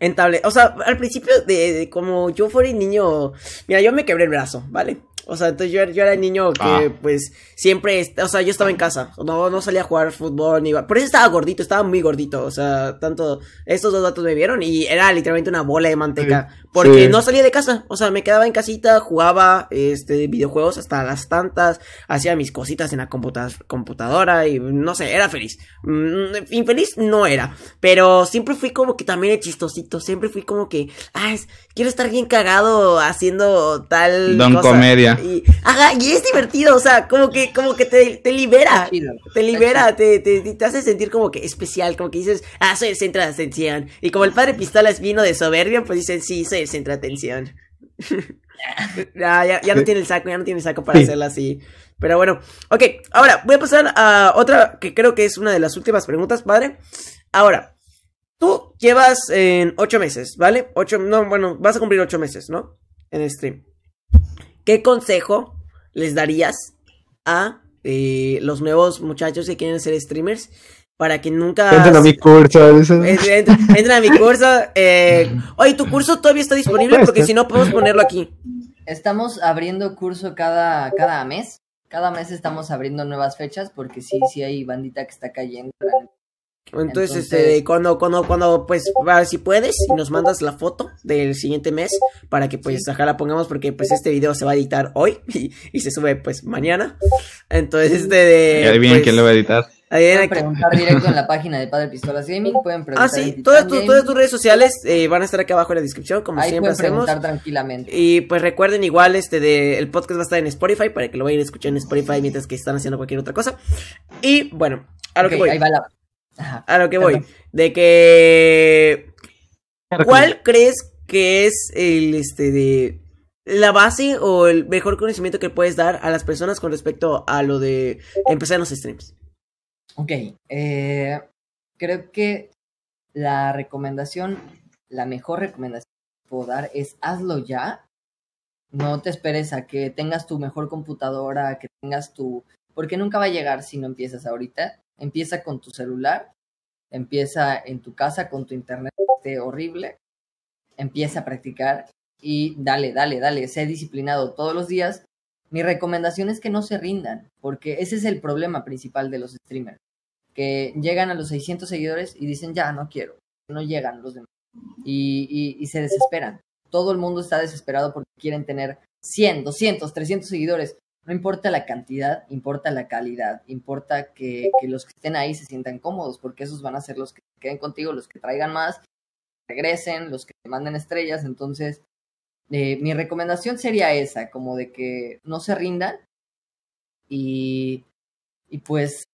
entable, o sea, al principio de, de como yo fuera niño, mira, yo me quebré el brazo, ¿vale? O sea, entonces yo, era- yo era el niño que,
Ah.
pues, siempre, o sea, yo estaba en casa, no, no salía a jugar fútbol, ni por eso estaba gordito, estaba muy gordito, o sea, tanto, estos dos datos me vieron y era literalmente una bola de manteca, porque
Sí.
no salía de casa, o sea, me quedaba en casita, jugaba, este, videojuegos hasta las tantas, hacía mis cositas en la computa- computadora y no sé, era feliz. Mm, infeliz no era, pero siempre fui como que también el chistosito, siempre fui como que, ah, quiero estar bien cagado haciendo tal
Don
cosa.
Comedia. *laughs*
Y, ajá, y es divertido, o sea, como que, como que te, te libera.
Chido.
Te libera, te, te, te hace sentir como que especial, como que dices, ah, soy el centro de atención. Y como el padre Pistola es vino de soberbia, pues dicen, sí, soy el centro de atención. *laughs* ya, ya, ya no tiene el saco, ya no tiene el saco para
Sí.
hacerla así. Pero bueno, ok, ahora voy a pasar a otra que creo que es una de las últimas preguntas, padre. Ahora, tú llevas en ocho meses, ¿vale? Ocho, no, bueno, vas a cumplir ocho meses, ¿no? En stream. ¿Qué consejo les darías a eh, los nuevos muchachos que quieren ser streamers para que nunca...
Entren a mi curso. *laughs*
Entren, entren- a mi curso. Eh... *laughs* Oye, ¿tu curso todavía está disponible?
Puede
Porque si no, podemos ponerlo aquí.
Estamos abriendo curso cada, cada mes. Cada mes estamos abriendo nuevas fechas porque sí, sí hay bandita que está cayendo. la neta.
Entonces,
Entonces-
este, cuando, cuando, cuando, pues, va, si puedes, y nos mandas la foto del siguiente mes para que, pues,
Sí.
acá la pongamos porque, pues, este video se va a editar hoy *laughs* y, y se sube, pues, mañana. Entonces, este de...
Y adivinen
pues,
quién lo va a editar.
adivinen
Pueden
que-
preguntar directo en la página de Padre Pistolas Gaming. Pueden preguntar
Ah, sí, todas, todas tus redes sociales eh, van a estar aquí abajo en la descripción, como
Ahí
siempre
pueden
hacemos.
preguntar tranquilamente.
Y pues recuerden igual este de el podcast va a estar en Spotify para que lo vayan a escuchar en Spotify mientras que están haciendo cualquier otra cosa. Y bueno, a lo que voy,
ahí va la... Ajá.
a lo que voy,
Perdón.
de que ¿cuál crees que es el este de la base o el mejor conocimiento que puedes dar a las personas con respecto a lo de empezar en los streams?
Ok, eh, creo que la recomendación, la mejor recomendación que puedo dar es hazlo ya. No te esperes a que tengas tu mejor computadora, a que tengas tu... Porque nunca va a llegar si no empiezas ahorita. Empieza con tu celular, empieza en tu casa con tu internet esté horrible, empieza a practicar y dale, dale, dale, sé disciplinado todos los días. Mi recomendación es que no se rindan, porque ese es el problema principal de los streamers, que llegan a los 600 seguidores y dicen, ya, no quiero, no llegan los demás, y, y, y se desesperan. Todo el mundo está desesperado porque quieren tener 100, 200, 300 seguidores. No importa la cantidad, importa la calidad, importa que, los que estén ahí se sientan cómodos, porque esos van a ser los que queden contigo, los que traigan más, regresen, los que te manden estrellas. Entonces, eh, mi recomendación sería esa, como de que no se rindan y, y pues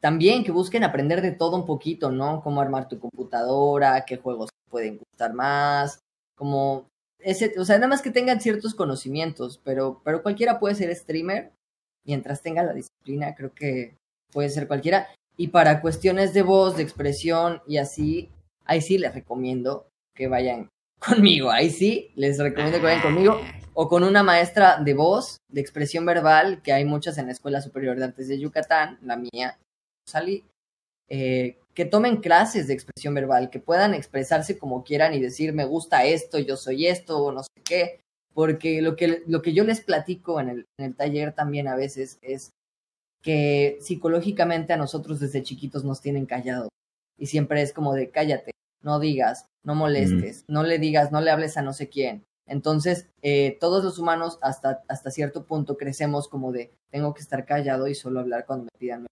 también que busquen aprender de todo un poquito, ¿no? Cómo armar tu computadora, qué juegos pueden gustar más, como ese, o sea, nada más que tengan ciertos conocimientos, pero, pero cualquiera puede ser streamer mientras tenga la disciplina, creo que puede ser cualquiera. Y para cuestiones de voz, de expresión y así, ahí sí les recomiendo que vayan *laughs* conmigo, ahí sí les recomiendo que vayan conmigo o con una maestra de voz, de expresión verbal, que hay muchas en la Escuela Superior de Artes de Yucatán, la mía, salí, eh, que tomen clases de expresión verbal, que puedan expresarse como quieran y decir me gusta esto, yo soy esto, o no sé qué, porque lo que, lo que yo les platico en el, en el taller también a veces es que psicológicamente a nosotros desde chiquitos nos tienen callados y siempre es como de cállate, no digas, no molestes, no le digas, no le hables a no sé quién. Entonces, eh, todos los humanos hasta, hasta cierto punto crecemos como de tengo que estar callado y solo hablar cuando me pidan.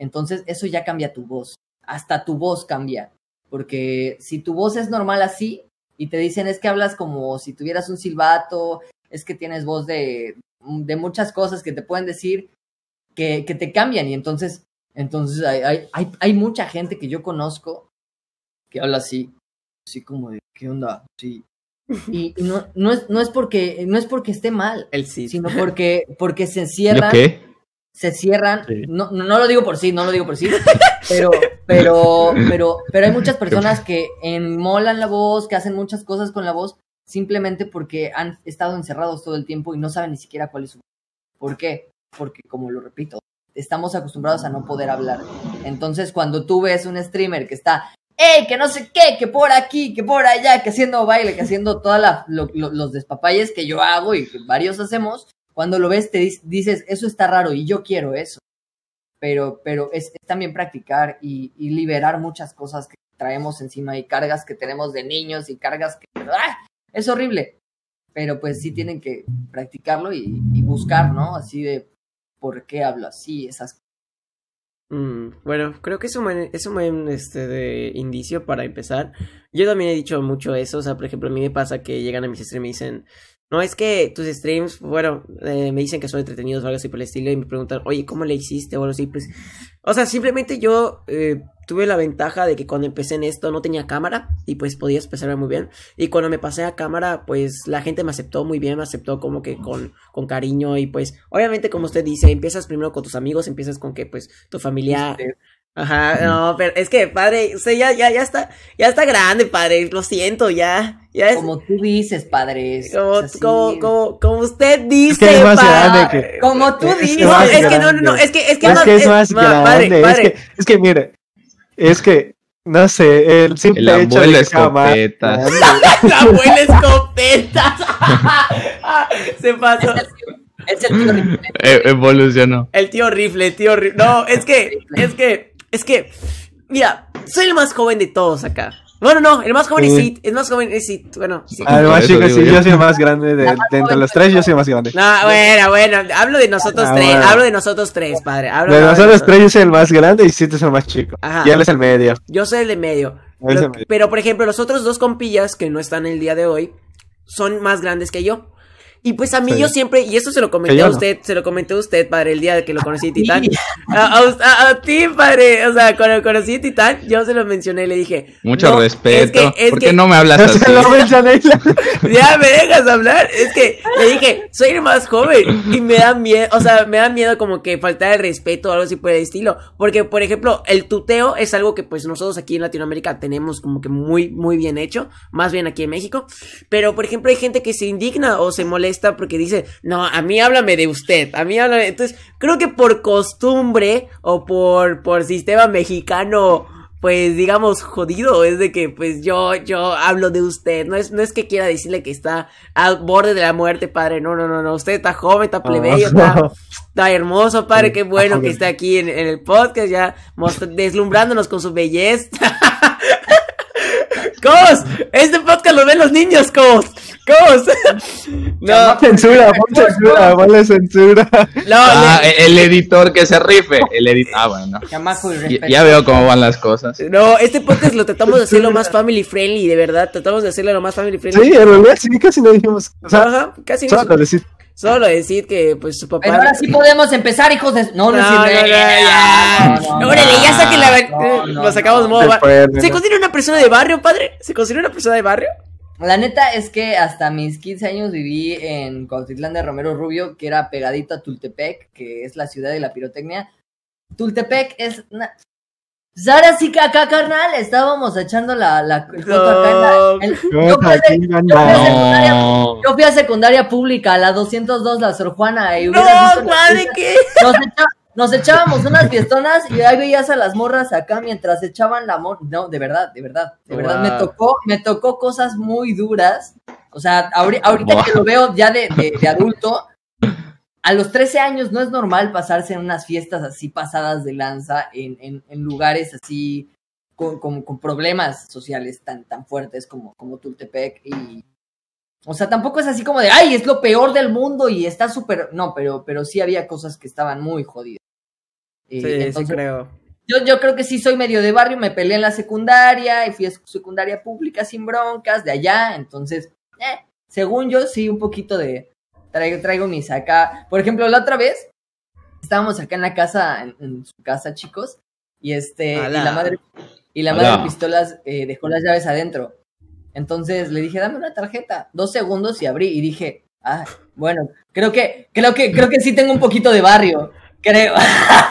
Entonces, eso ya cambia tu voz. Hasta tu voz cambia. Porque si tu voz es normal así y te dicen es que hablas como si tuvieras un silbato, es que tienes voz de, de muchas cosas que te pueden decir que, que te cambian. Y entonces, entonces hay, hay, hay, hay mucha gente que yo conozco que habla así, así como de, ¿qué onda? Sí. Y, y no, no, es, no, es porque, no es porque esté mal,
El sí.
sino porque, porque se
¿Yo
encierran,
qué?
Se cierran,
Sí.
no, no, lo digo por sí, no lo digo por sí, *laughs* pero, pero, pero, pero hay muchas personas que enmolan la voz, que hacen muchas cosas con la voz, simplemente porque han estado encerrados todo el tiempo y no saben ni siquiera cuál es su ¿Por qué? Porque, como lo repito, estamos acostumbrados a no poder hablar. Entonces, cuando tú ves un streamer que está, ¡Ey! Que no sé qué, que por aquí, que por allá, que haciendo baile, que haciendo todos lo, lo, los despapalles que yo hago y que varios hacemos, cuando lo ves te dices, eso está raro y yo quiero eso. Pero, pero es, también practicar y, liberar muchas cosas que traemos encima y cargas que tenemos de niños y cargas que... ¡ah! Es horrible. Pero pues sí tienen que practicarlo y, buscar, ¿no? Así de por qué hablo así, esas cosas.
Mm, bueno, creo que es un buen, es un este, de indicio para empezar. Yo también he dicho mucho eso, o sea, por ejemplo, a mí me pasa que llegan a mis streams y me dicen, no, es que tus streams, bueno, eh, me dicen que son entretenidos o algo así por el estilo y me preguntan, oye, ¿cómo le hiciste? O algo así, pues, o sea, simplemente yo eh, tuve la ventaja de que cuando empecé en esto no tenía cámara y pues podía expresarme muy bien. Y cuando me pasé a cámara, pues la gente me aceptó muy bien, me aceptó como que con, con cariño y pues, obviamente como usted dice, empiezas primero con tus amigos, empiezas con que pues tu familia... Ajá, no, pero es que, padre, usted ya, ya, ya está, ya está grande, padre, lo siento, ya, ya es
Como tú dices, padres.
como,
es
como, como, como usted dice,
que es más
pa-
grande que-
Como tú
Es
dices.
No,
más
es que no, no, no, es que, es que,
Es
ma-
que es más grande.
padre,
Es
padre.
que, es que mire, es que, no sé, el simple
El
hecho
abuelo
de que sea más
escopeta.
grande. *laughs*
La abuela escopeta. *laughs* Se pasó.
Es el tío Rifle.
E- evolucionó.
El tío rifle, el tío rifle. No, es que, es que, es que, mira, soy el más joven de todos acá. Bueno, no, el más joven es
Sí.
Sid, el más joven es Sid, bueno, sí.
Ah, el más chico, sí,
yo.
yo soy el más grande de,
La más
de entre los tres,
yo.
soy el más grande.
No, bueno, bueno, hablo de nosotros
Ah,
tres,
bueno.
hablo de nosotros tres, padre. Hablo
De
hablo
nosotros tres, yo soy el más grande y Sid es el más chico.
Ajá.
Y él es el medio.
Yo soy el de medio. Lo-
el medio.
pero, por ejemplo, los otros dos compillas que no están el día de hoy son más grandes que yo. Y pues a mí
Sí.
yo siempre, y eso se lo comenté a
no.
usted, se lo comenté a usted, padre, el día que lo conocí en Titán. A, a- a- a ti, padre, o sea, cuando conocí a Titán, yo se lo mencioné, le dije.
Mucho
"No,
respeto.
Es que, es
¿Por
que,
qué no me hablas *laughs* así?
Se lo mencioné. *laughs*
ya me dejas hablar. Es que le dije, soy el más joven y me da miedo, o sea, me da miedo como que faltar el respeto o algo así por el estilo. Porque, por ejemplo, el tuteo es algo que pues nosotros aquí en Latinoamérica tenemos como que muy, muy bien hecho, más bien aquí en México. Pero, por ejemplo, hay gente que se indigna o se molesta porque dice, no, a mí háblame de usted, a mí háblame. Entonces, creo que por costumbre o por, por sistema mexicano pues digamos jodido es de que pues yo yo hablo de usted. No es no es que quiera decirle que está al borde de la muerte padre. No no no no. Usted está joven está plebeyo está, *laughs* está hermoso padre. Qué bueno que esté aquí en, en el podcast ya deslumbrándonos con su belleza. *laughs* Cos, este podcast lo ven los niños, Cos. Cos. *laughs* No,
Censura, pon censura, ponle censura.
no,
Ah,
le-
el editor que se rife. El editor. Ah, bueno. Ya, ya veo cómo van las cosas.
no, este podcast lo tratamos de hacer lo más family friendly, de verdad, tratamos de hacerlo lo más family friendly.
Sí, en realidad sí, casi no dijimos. O sea,
Ajá, casi no.
solo decir.
Solo decir que pues su papá.
Pero ahora sí podemos empezar, hijos de... No, no,
No, no, no, ya.
No, no,
Órale, ya
no,
saquen la.
no, no,
Lo sacamos
no.
modo. ¿Se
¿no?
considera una persona de barrio, padre? ¿Se considera una persona de barrio?
La neta es que hasta mis 15 años viví en Cuautitlán de Romero Rubio, que era pegadito a Tultepec, que es la ciudad de la pirotecnia. Tultepec es una... Pues ahora sí que acá, carnal, estábamos echando la, la el coto acá en la- yo, fui a, yo fui
no.
secundaria,
No.
yo fui a secundaria pública, la 202, la Sor Juana, y
No,
visto fiesta.
¿qué?
nos, echa- nos echábamos unas fiestonas y ahí veías a las morras acá mientras echaban la mor... No, de verdad, de verdad, de verdad. Me tocó, me tocó cosas muy duras. O sea, ahori- ahorita
Wow.
que lo veo ya de, de- de adulto, a los 13 años no es normal pasarse en unas fiestas así pasadas de lanza, en, en- en lugares así con, con- con problemas sociales tan, tan fuertes como, como Tultepec y... O sea, tampoco es así como de, ay, es lo peor del mundo y está súper... No, pero, pero sí había cosas que estaban muy jodidas.
Sí, sí creo.
yo, yo creo que sí soy medio de barrio, me peleé en la secundaria y fui a secundaria pública sin broncas de allá, entonces, eh, según yo, sí, un poquito de, traigo, traigo mis acá, por ejemplo, la otra vez, estábamos acá en la casa, en, en su casa, chicos, y este, y la madre, y la madre pistolas eh, dejó las llaves adentro, entonces le dije, dame una tarjeta, dos segundos y abrí, y dije, ah, bueno, creo que, creo que, creo que sí tengo un poquito de barrio, creo. *laughs*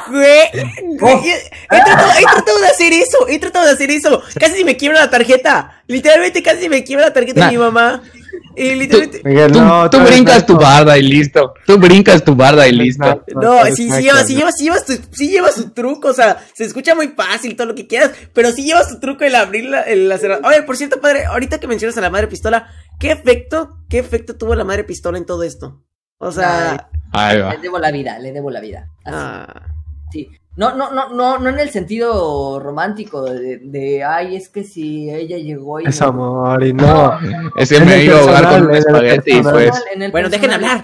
Güey, güey, he, tratado, he tratado de hacer eso, he tratado de hacer eso. Casi me quiebra la tarjeta. Literalmente casi me quiebra la tarjeta
Nah.
de mi mamá. Y literalmente.
Miguel,
Tú,
no,
tú brincas tu barda y listo. Tú brincas tu barda y listo.
No, sí, sí
naco,
lleva, sí
¿no?
lleva, sí lleva, su, sí lleva su truco, o sea, se escucha muy fácil, todo lo que quieras, pero sí lleva su truco el abrir la, el cerrar. Oye, por cierto, padre, ahorita que mencionas a la madre pistola, ¿qué efecto, qué efecto tuvo la madre pistola en todo esto? O sea,
Ahí va.
Le debo la vida, le debo la vida. Así.
ah,
Sí. No, no, no, no, no en el sentido romántico de, de ay, es que si ella llegó y
Es amor y no.
Es que
En
me
el
iba a ahogar con un espagueti pues.
en el
Bueno, dejen hablar.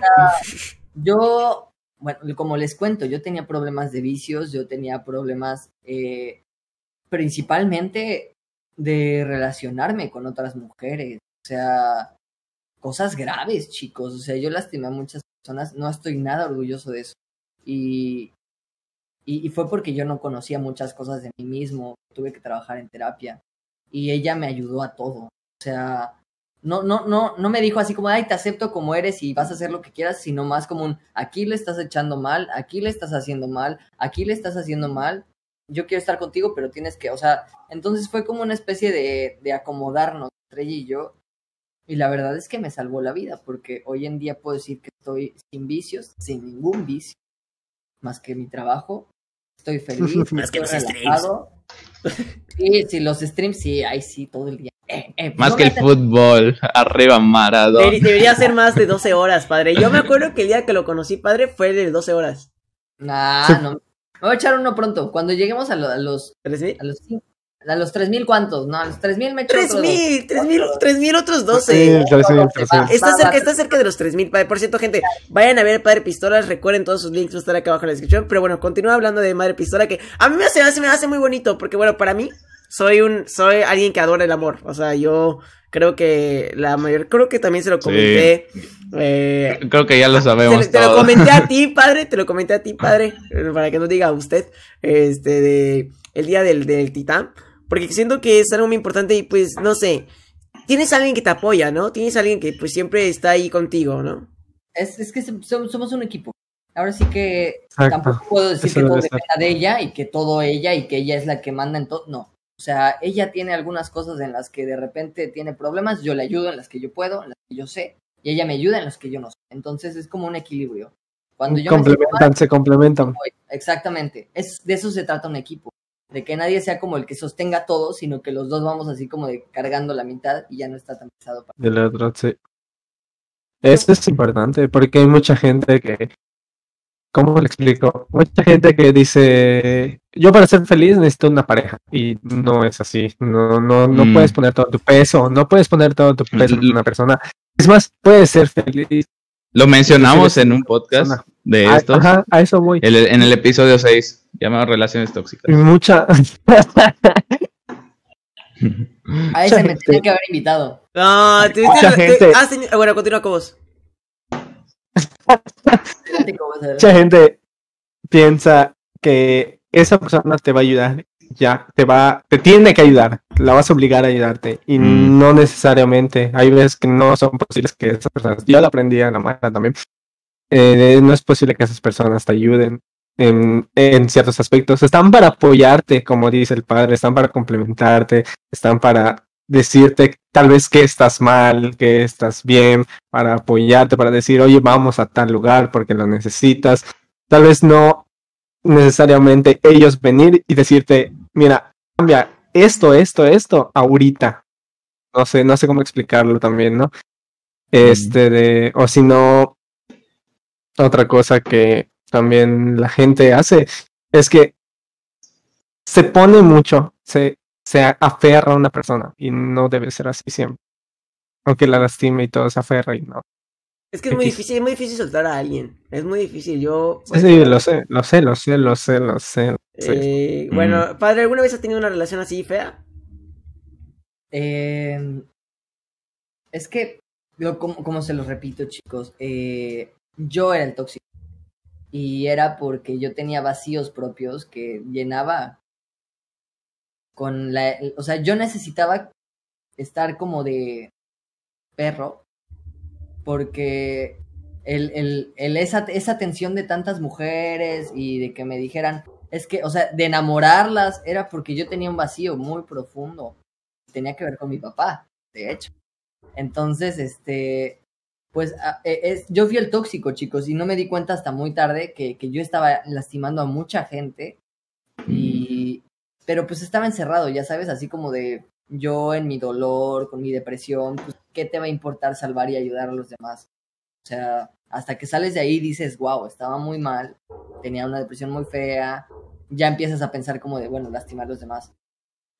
Yo, bueno, como les cuento, yo tenía problemas de vicios, yo tenía problemas eh, principalmente de relacionarme con otras mujeres. O sea, cosas graves, chicos. O sea, yo lastimé a muchas personas, no estoy nada orgulloso de eso. Y, y, fue porque yo no conocía muchas cosas de mí mismo, tuve que trabajar en terapia. Y ella me ayudó a todo. O sea, no, no, no, no me dijo así como, ay, te acepto como eres y vas a hacer lo que quieras, sino más como un, aquí le estás echando mal, aquí le estás haciendo mal, aquí le estás haciendo mal, yo quiero estar contigo, pero tienes que, o sea, entonces fue como una especie de, de acomodarnos entre ella y yo, y la verdad es que me salvó la vida, porque hoy en día puedo decir que estoy sin vicios, sin ningún vicio, más que mi trabajo, estoy feliz, *laughs*
Más que
estoy
los
relajado. Sí, sí, los streams, sí, ahí sí, todo el día. Eh, eh,
Más
no
que el fútbol. Arriba Maradona.
debe- debería ser más de *laughs* 12 horas, padre. Yo me acuerdo que el día que lo conocí, padre, fue de 12 horas.
Nah,
Sí.
no. Me voy a echar uno pronto. Cuando lleguemos a, lo- a los
¿Tres mil?
a los a los 3000 cuántos? No, a los 3000 me echo
Tres
otro dos.
mil, tres mil, tres mil otros
Sí,
12.
tres mil, tres mil.
Está
Va,
cerca,
va.
está cerca de los 3000, padre. Por cierto, gente, vayan a ver Padre Pistolas. Recuerden todos sus links, va a estar acá abajo en la descripción. Pero bueno, continúa hablando de Madre Pistola, que a mí me hace, hace- me hace muy bonito. Porque bueno, para mí, soy un, soy alguien que adora el amor. O sea, yo Creo que la mayor, creo que también se lo comenté. eh,
Creo que ya lo sabemos
te, te lo comenté a ti, *laughs* padre, te lo comenté a ti, padre, eh, para que no diga usted, este, de el día del, del titán, porque siento que es algo muy importante y pues, no sé, tienes a alguien que te apoya, ¿no? Tienes a alguien que pues siempre está ahí contigo, ¿no?
Es, es que som- somos un equipo. Ahora sí que
Exacto.
tampoco puedo decir
Eso
que todo dependa de ella y que todo ella y que ella es la que manda en todo. No. O sea, ella tiene algunas cosas en las que de repente tiene problemas, yo le ayudo en las que yo puedo, en las que yo sé, y ella me ayuda en las que yo no sé. Entonces es como un equilibrio. Cuando yo mal,
complementan, se complementan.
Exactamente. Es, de eso se trata un equipo. De que nadie sea como el que sostenga todo, sino que los dos vamos así como de cargando la mitad y ya no está tan pesado. para-
Del otro, sí. Eso es importante porque hay mucha gente que, ¿cómo le explico? Mucha gente que dice, yo para ser feliz necesito una pareja y no es así. No, no, no
Mm.
puedes poner todo tu peso, no puedes poner todo tu peso en una persona. Es más, puedes ser feliz.
Lo mencionamos en un podcast
persona.
de
Ah,
estos.
Ajá, a eso voy.
el- en el episodio 6, llamado Relaciones Tóxicas.
mucha,
A ese me tenía que haber invitado.
No, te,
Mucha
te- te-
gente.
has tenido- ah, bueno, continúa con vos.
Mucha gente piensa que esa persona te va a ayudar, ya, te va, te tiene que ayudar, la vas a obligar a ayudarte y
Mm.
no necesariamente, hay veces que no son posibles que esas personas, yo lo aprendí a la mala también, eh, no es posible que esas personas te ayuden en, en ciertos aspectos, están para apoyarte, como dice el padre, están para complementarte, están para decirte tal vez que estás mal, que estás bien, para apoyarte, para decir, oye, vamos a tal lugar porque lo necesitas. Tal vez no necesariamente ellos venir y decirte, mira, cambia esto, esto, esto, ahorita. No sé, no sé cómo explicarlo también, ¿no? Este de, o si no, otra cosa que también la gente hace es que se pone mucho, se, se aferra a una persona y no debe ser así siempre. Aunque la lastime y todo se aferra y no.
Es que es muy difícil, es muy difícil soltar a alguien. Es muy difícil. Yo.
Sí, sí, lo sé, lo sé, lo sé, lo sé, lo sé. lo sé.
eh, Bueno, padre, ¿alguna vez has tenido una relación así fea?
Eh, es que, yo como, como se los repito, chicos, eh, yo era el tóxico. Y era porque yo tenía vacíos propios que llenaba con la... O sea, yo necesitaba estar como de perro porque el, el, el esa, esa tensión de tantas mujeres y de que me dijeran, es que, o sea, de enamorarlas era porque yo tenía un vacío muy profundo. Tenía que ver con mi papá, de hecho. Entonces, este, pues a- e- es, yo fui el tóxico, chicos, y no me di cuenta hasta muy tarde que, que yo estaba lastimando a mucha gente. Y, pero pues estaba encerrado, ya sabes, así como de yo en mi dolor, con mi depresión, pues, ¿qué te va a importar salvar y ayudar a los demás? O sea, hasta que sales de ahí dices, wow, estaba muy mal, tenía una depresión muy fea, ya empiezas a pensar como de, bueno, lastimar a los demás.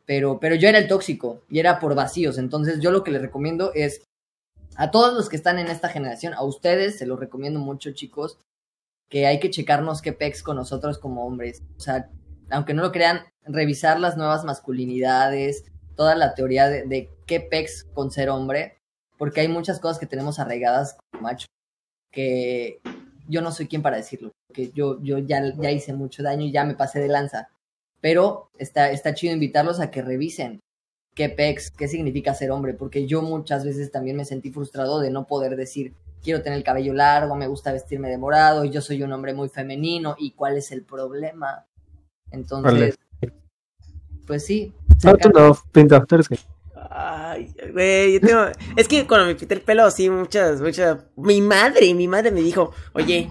Pero, pero yo era el tóxico y era por vacíos, entonces yo lo que les recomiendo es a todos los que están en esta generación, a ustedes se los recomiendo mucho, chicos, que hay que checarnos qué pex con nosotros como hombres. O sea, aunque no lo crean, revisar las nuevas masculinidades, toda la teoría de, qué pex con ser hombre, porque hay muchas cosas que tenemos arraigadas como macho, que yo no soy quien para decirlo, porque yo, yo ya, ya hice mucho daño y ya me pasé de lanza. Pero está, está chido invitarlos a que revisen qué pex, qué significa ser hombre, porque yo muchas veces también me sentí frustrado de no poder decir, quiero tener el cabello largo, me gusta vestirme de morado, y yo soy un hombre muy femenino, ¿y cuál es el problema? Entonces, pues sí.
No, tú
sacar-
no, tú eres que.
Ay, güey, yo tengo... Es que cuando me pinté el pelo, sí, muchas, muchas... Mi madre, mi madre me dijo, oye,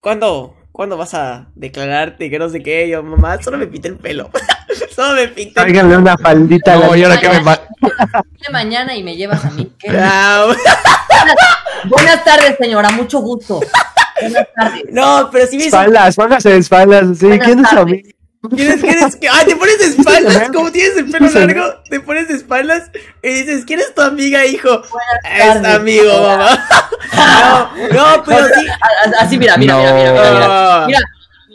¿cuándo, ¿cuándo vas a declararte que no sé qué? Yo, mamá, solo me pinté el pelo. *laughs* *laughs* solo me pinté el
Tráiganle una faldita a la
No, y ahora que me va-
de mañana y me llevas a mí. *laughs*
Ah, *laughs*
Buenas tardes, señora, mucho gusto. Buenas tardes.
No, pero sí me hizo...
espaldas, póngase de espaldas. Sí,
Buenas
¿quién es
tardes.
amigo?
¿Quieres, quieres que... Ah, te pones de espaldas, como tienes el pelo largo, te pones de espaldas y dices, ¿quién es tu amiga, hijo? Es
tardes,
amigo, mamá. No, no, pero sí.
A- a- Así, mira, mira, mira, mira, mira, mira.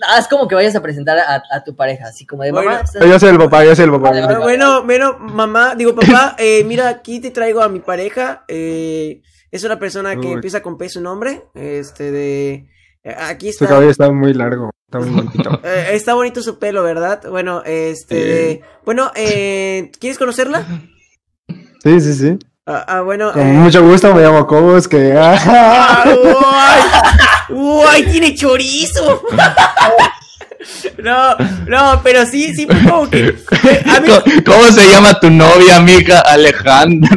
Haz como que vayas a presentar a, a tu pareja, así como de
Bueno,
mamá. ¿estás-
Yo soy el papá, yo soy el papá.
Vale, vale.
Bueno, bueno, mamá, digo papá, *laughs* eh, mira, aquí te traigo a mi pareja. eh, es una persona que
Uy.
empieza con P su nombre. Este de. eh, Aquí
Su
está.
cabello está muy largo, está muy bonito. *laughs*
eh, está bonito su pelo, ¿verdad? Bueno, este. Bueno, eh, ¿quieres conocerla?
Sí, sí, sí.
Ah, ah, bueno.
Con
eh,
mucho gusto, me llamo Cobos, que...
¡Ah, *laughs* uy! ¡Tiene chorizo! No, no, pero sí, sí, fue como que. A mí,
¿Cómo, cómo se llama tu novia, amiga? *laughs*
Eh, Alejandro.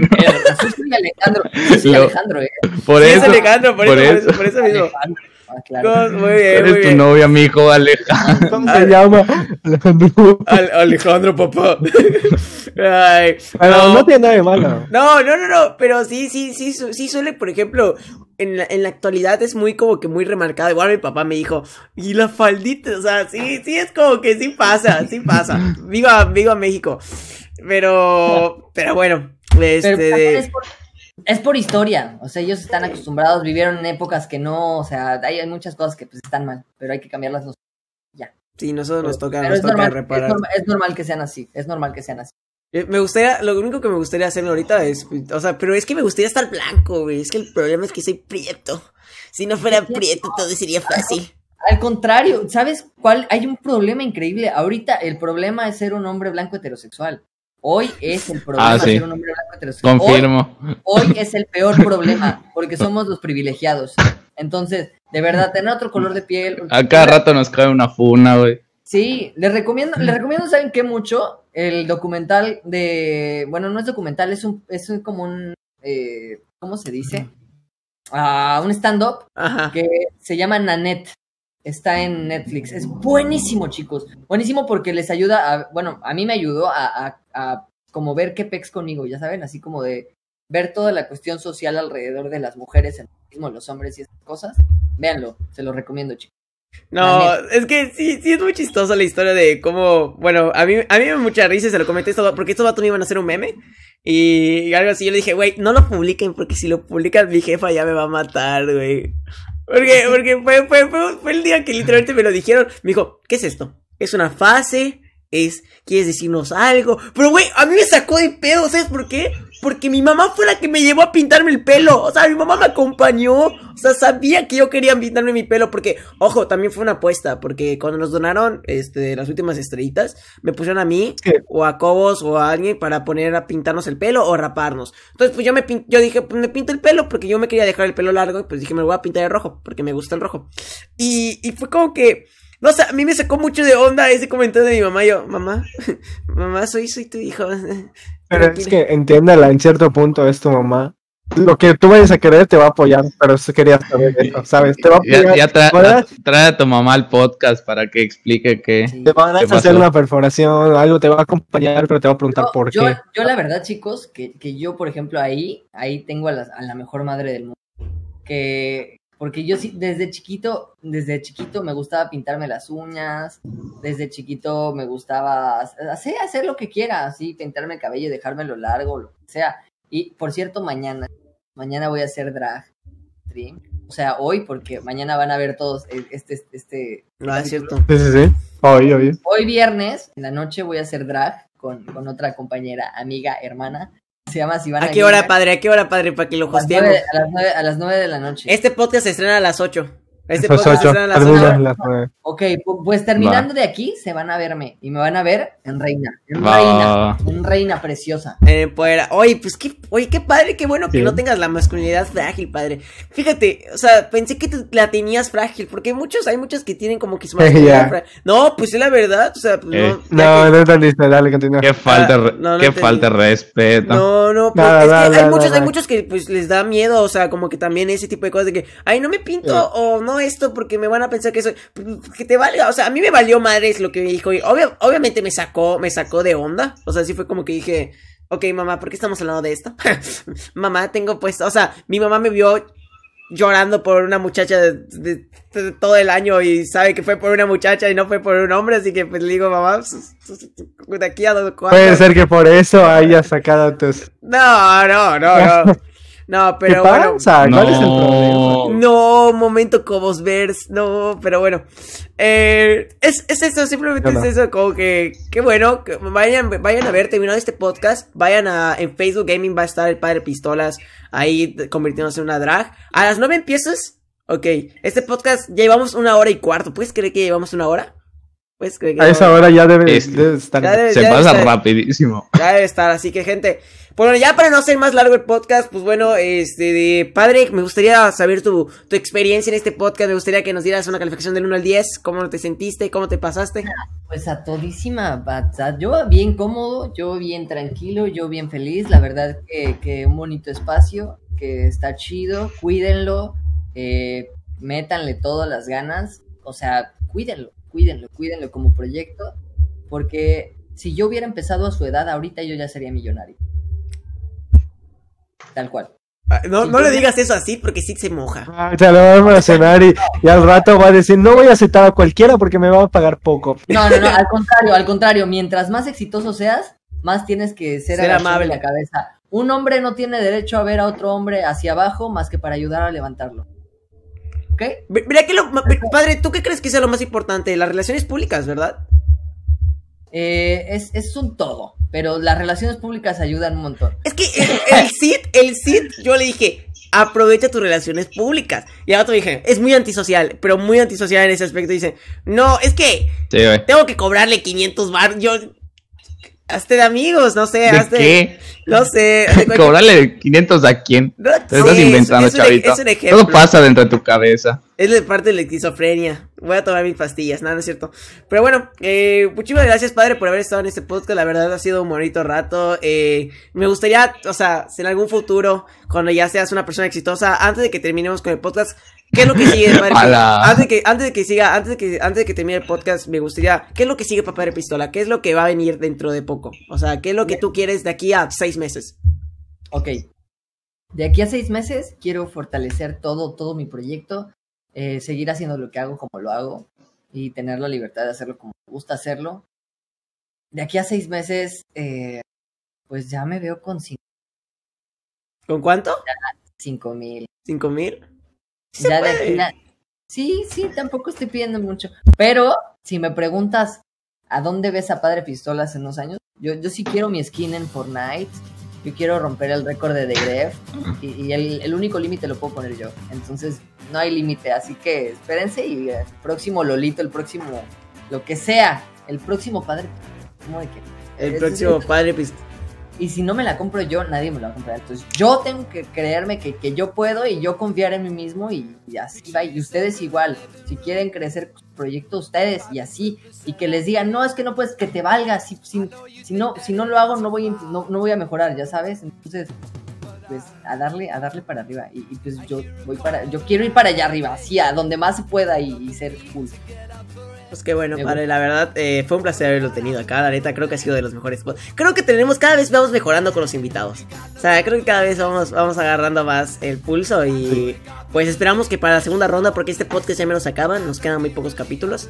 Alejandro, eh.
Por
sí, es
eso.
Alejandro, por,
por
eso, por
eso.
eso, por eso mismo.
Alejandro. Ah, claro.
Muy bien,
Eres
muy
tu
bien.
novia, amigo Alejandro.
¿Cómo se llama? Alejandro.
Al- Alejandro, papá. *laughs* Ay,
Pero
no.
no tiene nada de malo.
No, no, no, no, pero sí, sí, sí, su- sí suele, por ejemplo, en la, en la actualidad es muy como que muy remarcado. Igual mi papá me dijo, y la faldita, o sea, sí, sí es como que sí pasa, sí pasa. Viva, viva México. Pero, pero bueno, este
Pero. Es, por, historia. O sea, ellos están acostumbrados, vivieron en épocas que no, o sea, hay, hay muchas cosas que pues están mal, pero hay que cambiarlas. nosotros.
Sí, nosotros nos toca,
Pero
nos
es
toca
normal, es,
reparar.
normal, es normal que sean así, es normal que sean así.
Eh, Me gustaría, lo único que me gustaría hacer ahorita es, o sea, pero es que me gustaría estar blanco, güey. Es que el problema es que soy prieto. Si no fuera prieto, todo sería fácil.
Al contrario, ¿sabes cuál? Hay un problema increíble. Ahorita el problema es ser un hombre blanco heterosexual. Hoy es el problema
Ah, sí.
ser un hombre blanco heterosexual.
Confirmo.
Hoy, es el peor problema, porque somos los privilegiados. Entonces, de verdad, tener otro color de piel.
A cada rato nos cae una funa, güey.
Sí, les recomiendo, les recomiendo, ¿saben qué mucho? El documental de, bueno, no es documental, es un, es un- como un, eh, ¿cómo se dice? Ah, un stand-up
Ajá.
que se llama Nanette. Está en Netflix. Es buenísimo, chicos. Buenísimo porque les ayuda a, bueno, a mí me ayudó a, a, a como ver qué pex conmigo, ya saben, así como de ver toda la cuestión social alrededor de las mujeres, el mismo los hombres y esas cosas. Véanlo, se lo recomiendo, chicos.
No, es que sí, sí es muy chistosa la historia de cómo, bueno, a mí, a mí me da mucha risa y se lo comenté esto, porque estos vatos me iban a hacer un meme y, algo así, yo le dije, güey, no lo publiquen porque si lo publican mi jefa ya me va a matar, güey. Porque, porque fue, fue, fue, fue el día que literalmente me lo dijeron, me dijo, ¿qué es esto? ¿Es una fase? ¿Es, quieres decirnos algo? Pero, güey, a mí me sacó de pedo, ¿sabes por qué? Porque mi mamá fue la que me llevó a pintarme el pelo. O sea, mi mamá me acompañó. O sea, sabía que yo quería pintarme mi pelo. Porque, ojo, también fue una apuesta. Porque cuando nos donaron este, las últimas estrellitas, me pusieron a mí, o a Cobos, o a alguien para poner a pintarnos el pelo o raparnos. Entonces, pues yo me pin- yo dije, pues me pinto el pelo porque yo me quería dejar el pelo largo. Y pues dije, me lo voy a pintar de rojo. Porque me gusta el rojo. Y, y fue como que. No sé, a mí me sacó mucho de onda ese comentario de mi mamá. Yo, mamá, *laughs* mamá, soy, soy tu hijo. *laughs*
Pero es que entiéndala, en cierto punto es tu mamá. Lo que tú vayas a querer te va a apoyar, pero sí querías saber eso, ¿sabes? Te va a
Ya,
apoyar.
ya trae a tu mamá al podcast para que explique que.
Sí.
Te van a
¿Qué
hacer
pasó?
una perforación, algo te va a acompañar, pero te va a preguntar
Yo,
por
yo,
qué.
yo la verdad, chicos, que, que yo, por ejemplo, ahí, ahí tengo a la, a la mejor madre del mundo. Que, porque yo sí, desde chiquito, desde chiquito me gustaba pintarme las uñas, desde chiquito me gustaba hacer, hacer lo que quiera, así, pintarme el cabello, dejármelo largo, lo que sea. Y, por cierto, mañana, mañana voy a hacer drag stream. O sea, hoy, porque mañana van a ver todos eh, este, este,
No, es cierto.
Sí, sí, sí. Oye, oye.
Hoy viernes, en la noche, voy a hacer drag con, con otra compañera, amiga, hermana. Se llama Sivana.
¿A qué hora, padre? ¿A qué hora, padre? Para que lo hosteemos.
a, las nueve, a las nueve de la noche.
Este podcast se estrena a las 8. Este podcast
ocho,
estrena a las
termina
8.
las nueve.
Ok, pu- pues terminando de aquí, se van a verme. Y me van a ver en Reina. En
Va,
Reina. En Reina preciosa.
Eh, pues, oye, pues qué, oye, qué padre, qué bueno que no tengas la masculinidad frágil, padre. Fíjate, o sea, pensé que tú la tenías frágil, porque muchos, hay muchos que tienen como que su *laughs* masculinidad frágil. No, pues es la verdad, o sea, pues
Eh.
no. ya
No,
que-
no entendiste, dale, continúa.
Qué falta,
Ah,
re-
no, no
qué falta de respeto.
No, no, pues
Nada,
es que
nada,
hay
nada,
muchos, hay muchos que pues les da miedo, o sea, como que también ese tipo de cosas de que, ay, no me pinto
Sí.
o no esto porque me van a pensar que soy, pues, que te valga, o sea, a mí me valió madres lo que me dijo y obvia- obviamente me sacó, me sacó de onda, o sea, sí fue como que dije, ok, mamá, ¿por qué estamos hablando de esto? *laughs* mamá, tengo puesto, o sea, mi mamá me vio llorando por una muchacha de, de- de todo el año y sabe que fue por una muchacha y no fue por un hombre, así que pues le digo, mamá, pues, de aquí a dos
Puede ser que por eso hayas sacado tus.
no, no, no, no. *laughs* No, pero
¿Qué
bueno.
pasa? ¿Cuál es el
No.
problema?
No, no, momento Cobosverse, no, pero bueno. Eh, es, es eso, simplemente
No, no.
es eso, como que, qué bueno, que vayan, vayan a ver, terminado este podcast, vayan a, en Facebook Gaming va a estar el Padre Pistolas, ahí convirtiéndose en una drag. A las nueve empiezas, ok, este podcast ya llevamos una hora y cuarto, ¿puedes creer que llevamos una hora? ¿Puedes creer que
A esa hora ya debe,
Este.
debe estar.
Ya debe-
Se
ya
pasa rapidísimo.
Ya debe estar, así que gente. Bueno, ya para no hacer más largo el podcast, pues bueno, este, de padre, me gustaría saber tu, tu experiencia en este podcast. Me gustaría que nos dieras una calificación del 1 al 10. ¿Cómo te sentiste? ¿Cómo te pasaste?
Pues a todísima. Yo bien cómodo, yo bien tranquilo, yo bien feliz. La verdad que, que un bonito espacio, que está chido. Cuídenlo, eh, métanle todas las ganas. O sea, cuídenlo, cuídenlo, cuídenlo como proyecto. Porque si yo hubiera empezado a su edad, ahorita yo ya sería millonario. Tal cual.
Ah, No, no le digas eso así porque sí se moja.
Ah, Se lo va a emocionar y, y al rato va a decir, no voy a aceptar a cualquiera porque me va a pagar poco.
No, no, no, *laughs* al contrario, al contrario. Mientras más exitoso seas, más tienes que ser,
Ser amable.
de la cabeza. Un hombre no tiene derecho a ver a otro hombre hacia abajo más que para ayudar a levantarlo. ¿Ok?
Mi- Mira que lo, padre, ¿tú qué crees que sea lo más importante? Las relaciones públicas, ¿verdad?
Eh, es, es un todo, pero las relaciones públicas ayudan un montón.
Es que el, el Cid, el Cid, yo le dije, aprovecha tus relaciones públicas. Y al otro dije, es muy antisocial, pero muy antisocial en ese aspecto. Dice, no, es que
Sí,
tengo que cobrarle 500 bar. Yo, hazte de amigos, no sé,
¿De
hazte.
qué?
No sé. *laughs*
¿Cobrarle 500 a quién?
No
Te estás inventando,
es un-
chavito.
es un ejemplo.
Todo pasa dentro de tu cabeza.
Es de parte de la esquizofrenia. Voy a tomar mis pastillas, nada, no es cierto. Pero bueno, eh, muchísimas gracias, padre, por haber estado en este podcast. La verdad ha sido un bonito rato. Eh, me gustaría, o sea, si en algún futuro, cuando ya seas una persona exitosa, antes de que terminemos con el podcast, ¿qué es lo que sigue, *laughs* padre?
Ala.
Antes de que, antes de que siga, antes de que, antes de que termine el podcast, me gustaría, ¿qué es lo que sigue para Padre Pistola? ¿Qué es lo que va a venir dentro de poco? O sea, ¿qué es lo que tú quieres de aquí a seis meses?
Ok. De aquí a seis meses quiero fortalecer todo, todo mi proyecto, eh, seguir haciendo lo que hago como lo hago y tener la libertad de hacerlo como me gusta hacerlo. De aquí a seis meses, eh, pues ya me veo con cin-
¿Con cuánto?
cinco mil.
¿Cinco mil? Sí se
Ya de
puede.
aquí a- Sí, sí, tampoco estoy pidiendo mucho. Pero si me preguntas a dónde ves a Padre Pistolas en unos años, yo, yo sí quiero mi skin en Fortnite. Yo quiero romper el récord de The Gref. Y, y el, el único límite lo puedo poner yo. Entonces, no hay límite. Así que espérense y el próximo Lolito, el próximo, lo que sea, el próximo Padre. ¿Cómo de qué?
El
Es-
próximo Padre Pistola.
Y si no me la compro yo, nadie me la va a comprar. Entonces yo tengo que creerme que, que yo puedo y yo confiar en mí mismo y, así va. Y ustedes igual, si quieren crecer proyecto ustedes y así, y que les digan, no, es que no puedes, que te valga, si, si, si no, si no lo hago no voy, no, no voy a mejorar, ya sabes. Entonces, pues a darle, a darle para arriba. Y, y, pues yo voy para, yo quiero ir para allá arriba, así, a donde más se pueda y, y ser cool.
Pues qué bueno, padre, la verdad eh, fue un placer haberlo tenido acá, la neta creo que ha sido de los mejores Creo que tenemos, cada vez vamos mejorando con los invitados. O sea, creo que cada vez vamos, vamos agarrando más el pulso y pues esperamos que para la segunda ronda, porque este podcast ya menos acaba, nos quedan muy pocos capítulos.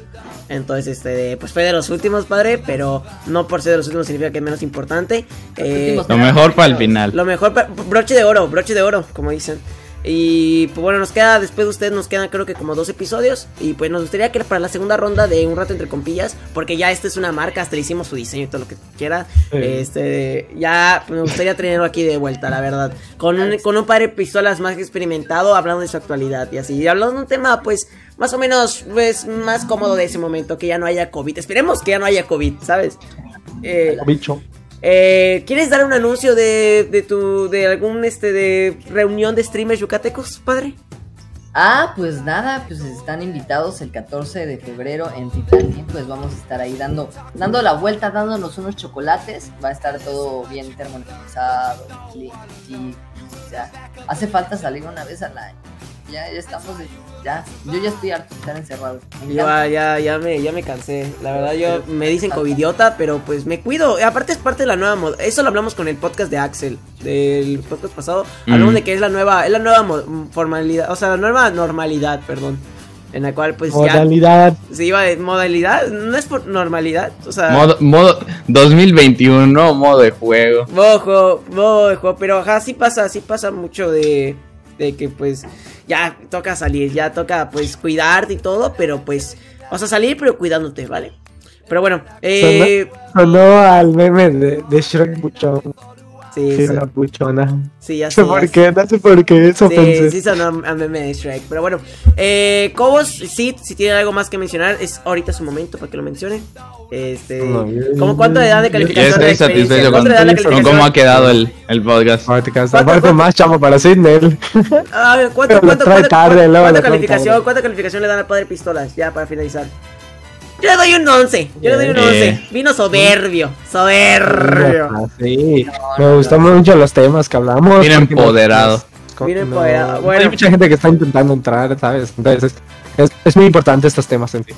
Entonces, este, pues fue de los últimos, padre, pero no por ser de los últimos significa que es menos importante. Eh,
Lo mejor para el final.
lo mejor, broche de oro, broche de oro, como dicen. Y pues bueno, nos queda, después de ustedes nos quedan creo que como dos episodios. Y pues nos gustaría que para la segunda ronda de un rato entre compillas, porque ya esta es una marca, hasta le hicimos su diseño y todo lo que quiera.
Sí.
Este, ya me gustaría tenerlo aquí de vuelta, la verdad. Con un, con un par de pistolas más experimentado, hablando de su actualidad y así. Y hablando de un tema, pues, más o menos, pues, más cómodo de ese momento, que ya no haya COVID. Esperemos que ya no haya COVID, ¿sabes? Eh,
Bicho.
Eh, ¿Quieres dar un anuncio de, de tu de algún este de reunión de streamers yucatecos, padre?
Ah, pues nada, pues están invitados el 14 de febrero en Titanic, pues vamos a estar ahí dando, dando la vuelta, dándonos unos chocolates, va a estar todo bien termonizado, clean, y ya, hace falta salir una vez al año, ya, ya estamos, de- ya, yo ya estoy harto de estar encerrado. Me
Yo ah, ya, ya me, ya me cansé. La verdad, yo me dicen covidiota, pero pues me cuido. Aparte es parte de la nueva moda. Eso lo hablamos con el podcast de Axel, del podcast pasado. Hablamos
Mm.
de que es la nueva, es la nueva formalidad, o sea, la nueva normalidad, perdón. En la cual pues
Modalidad.
ya se iba de modalidad, no es por normalidad, o sea,
Modo, modo 2021, modo de juego.
Modo juego, modo de juego, pero ajá, sí pasa, sí pasa mucho de, de que pues ya toca salir, ya toca pues cuidarte y todo, pero pues vas a salir pero cuidándote, ¿vale? Pero bueno, eh...
Sonó al meme de, de Shrek mucho.
Sí,
Sí,
sí,
la puchona.
sí, ya
por qué, no sé por qué, eso
Sí,
pensé.
sí sonó a meme de Shrek. Pero bueno, eh, Cobos, sí, si tiene algo más que mencionar, es ahorita su momento para que lo mencione. Este,
No, yo-
¿cómo cuánto le dan de calificación? de
estoy satisfecho con,
¿Cuánto
con cómo ha quedado el, el podcast.
Podcast.
¿Cuánto-
Aparte
cuánto?
más chamo para Sidney. *laughs*
A ver, ¿cuánto, cuánto,
trae
cuánto,
tarde,
cuánto-
trae
calificación, cuánta calificación le dan al Padre Pistolas? Ya, para finalizar. Yo le doy un 11, yo le doy un
Eh.
11. Vino soberbio, soberbio.
Ah, Sí,
No,
me
no,
gustan mucho los temas que hablamos.
Bien empoderado.
Bien empoderado, bueno.
Hay mucha gente que está intentando entrar, ¿sabes? Entonces, es, es, es muy importante estos temas en sí.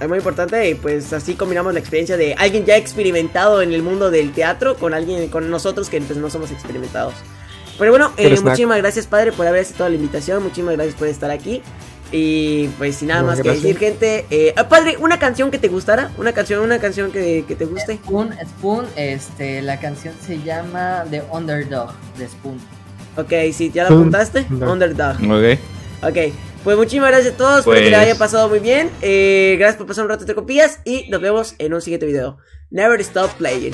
Es muy importante y pues así combinamos la experiencia de alguien ya experimentado en el mundo del teatro con alguien, con nosotros que pues no somos experimentados. Pero bueno, eh, muchísimas gracias padre por haber aceptado la invitación, muchísimas gracias por estar aquí. Y pues sin nada más que
gracias.
decir gente, eh, ah, padre, una canción que te gustara, una canción, una canción que, que te guste.
Spoon, Spoon, este, la canción se llama The Underdog de Spoon.
Ok, si ya la apuntaste,
no.
Underdog.
Ok.
Ok, pues muchísimas gracias a todos, espero que les
Pues-
haya pasado muy bien. Eh, gracias por pasar un rato de copillas y nos vemos en un siguiente video. Never stop playing.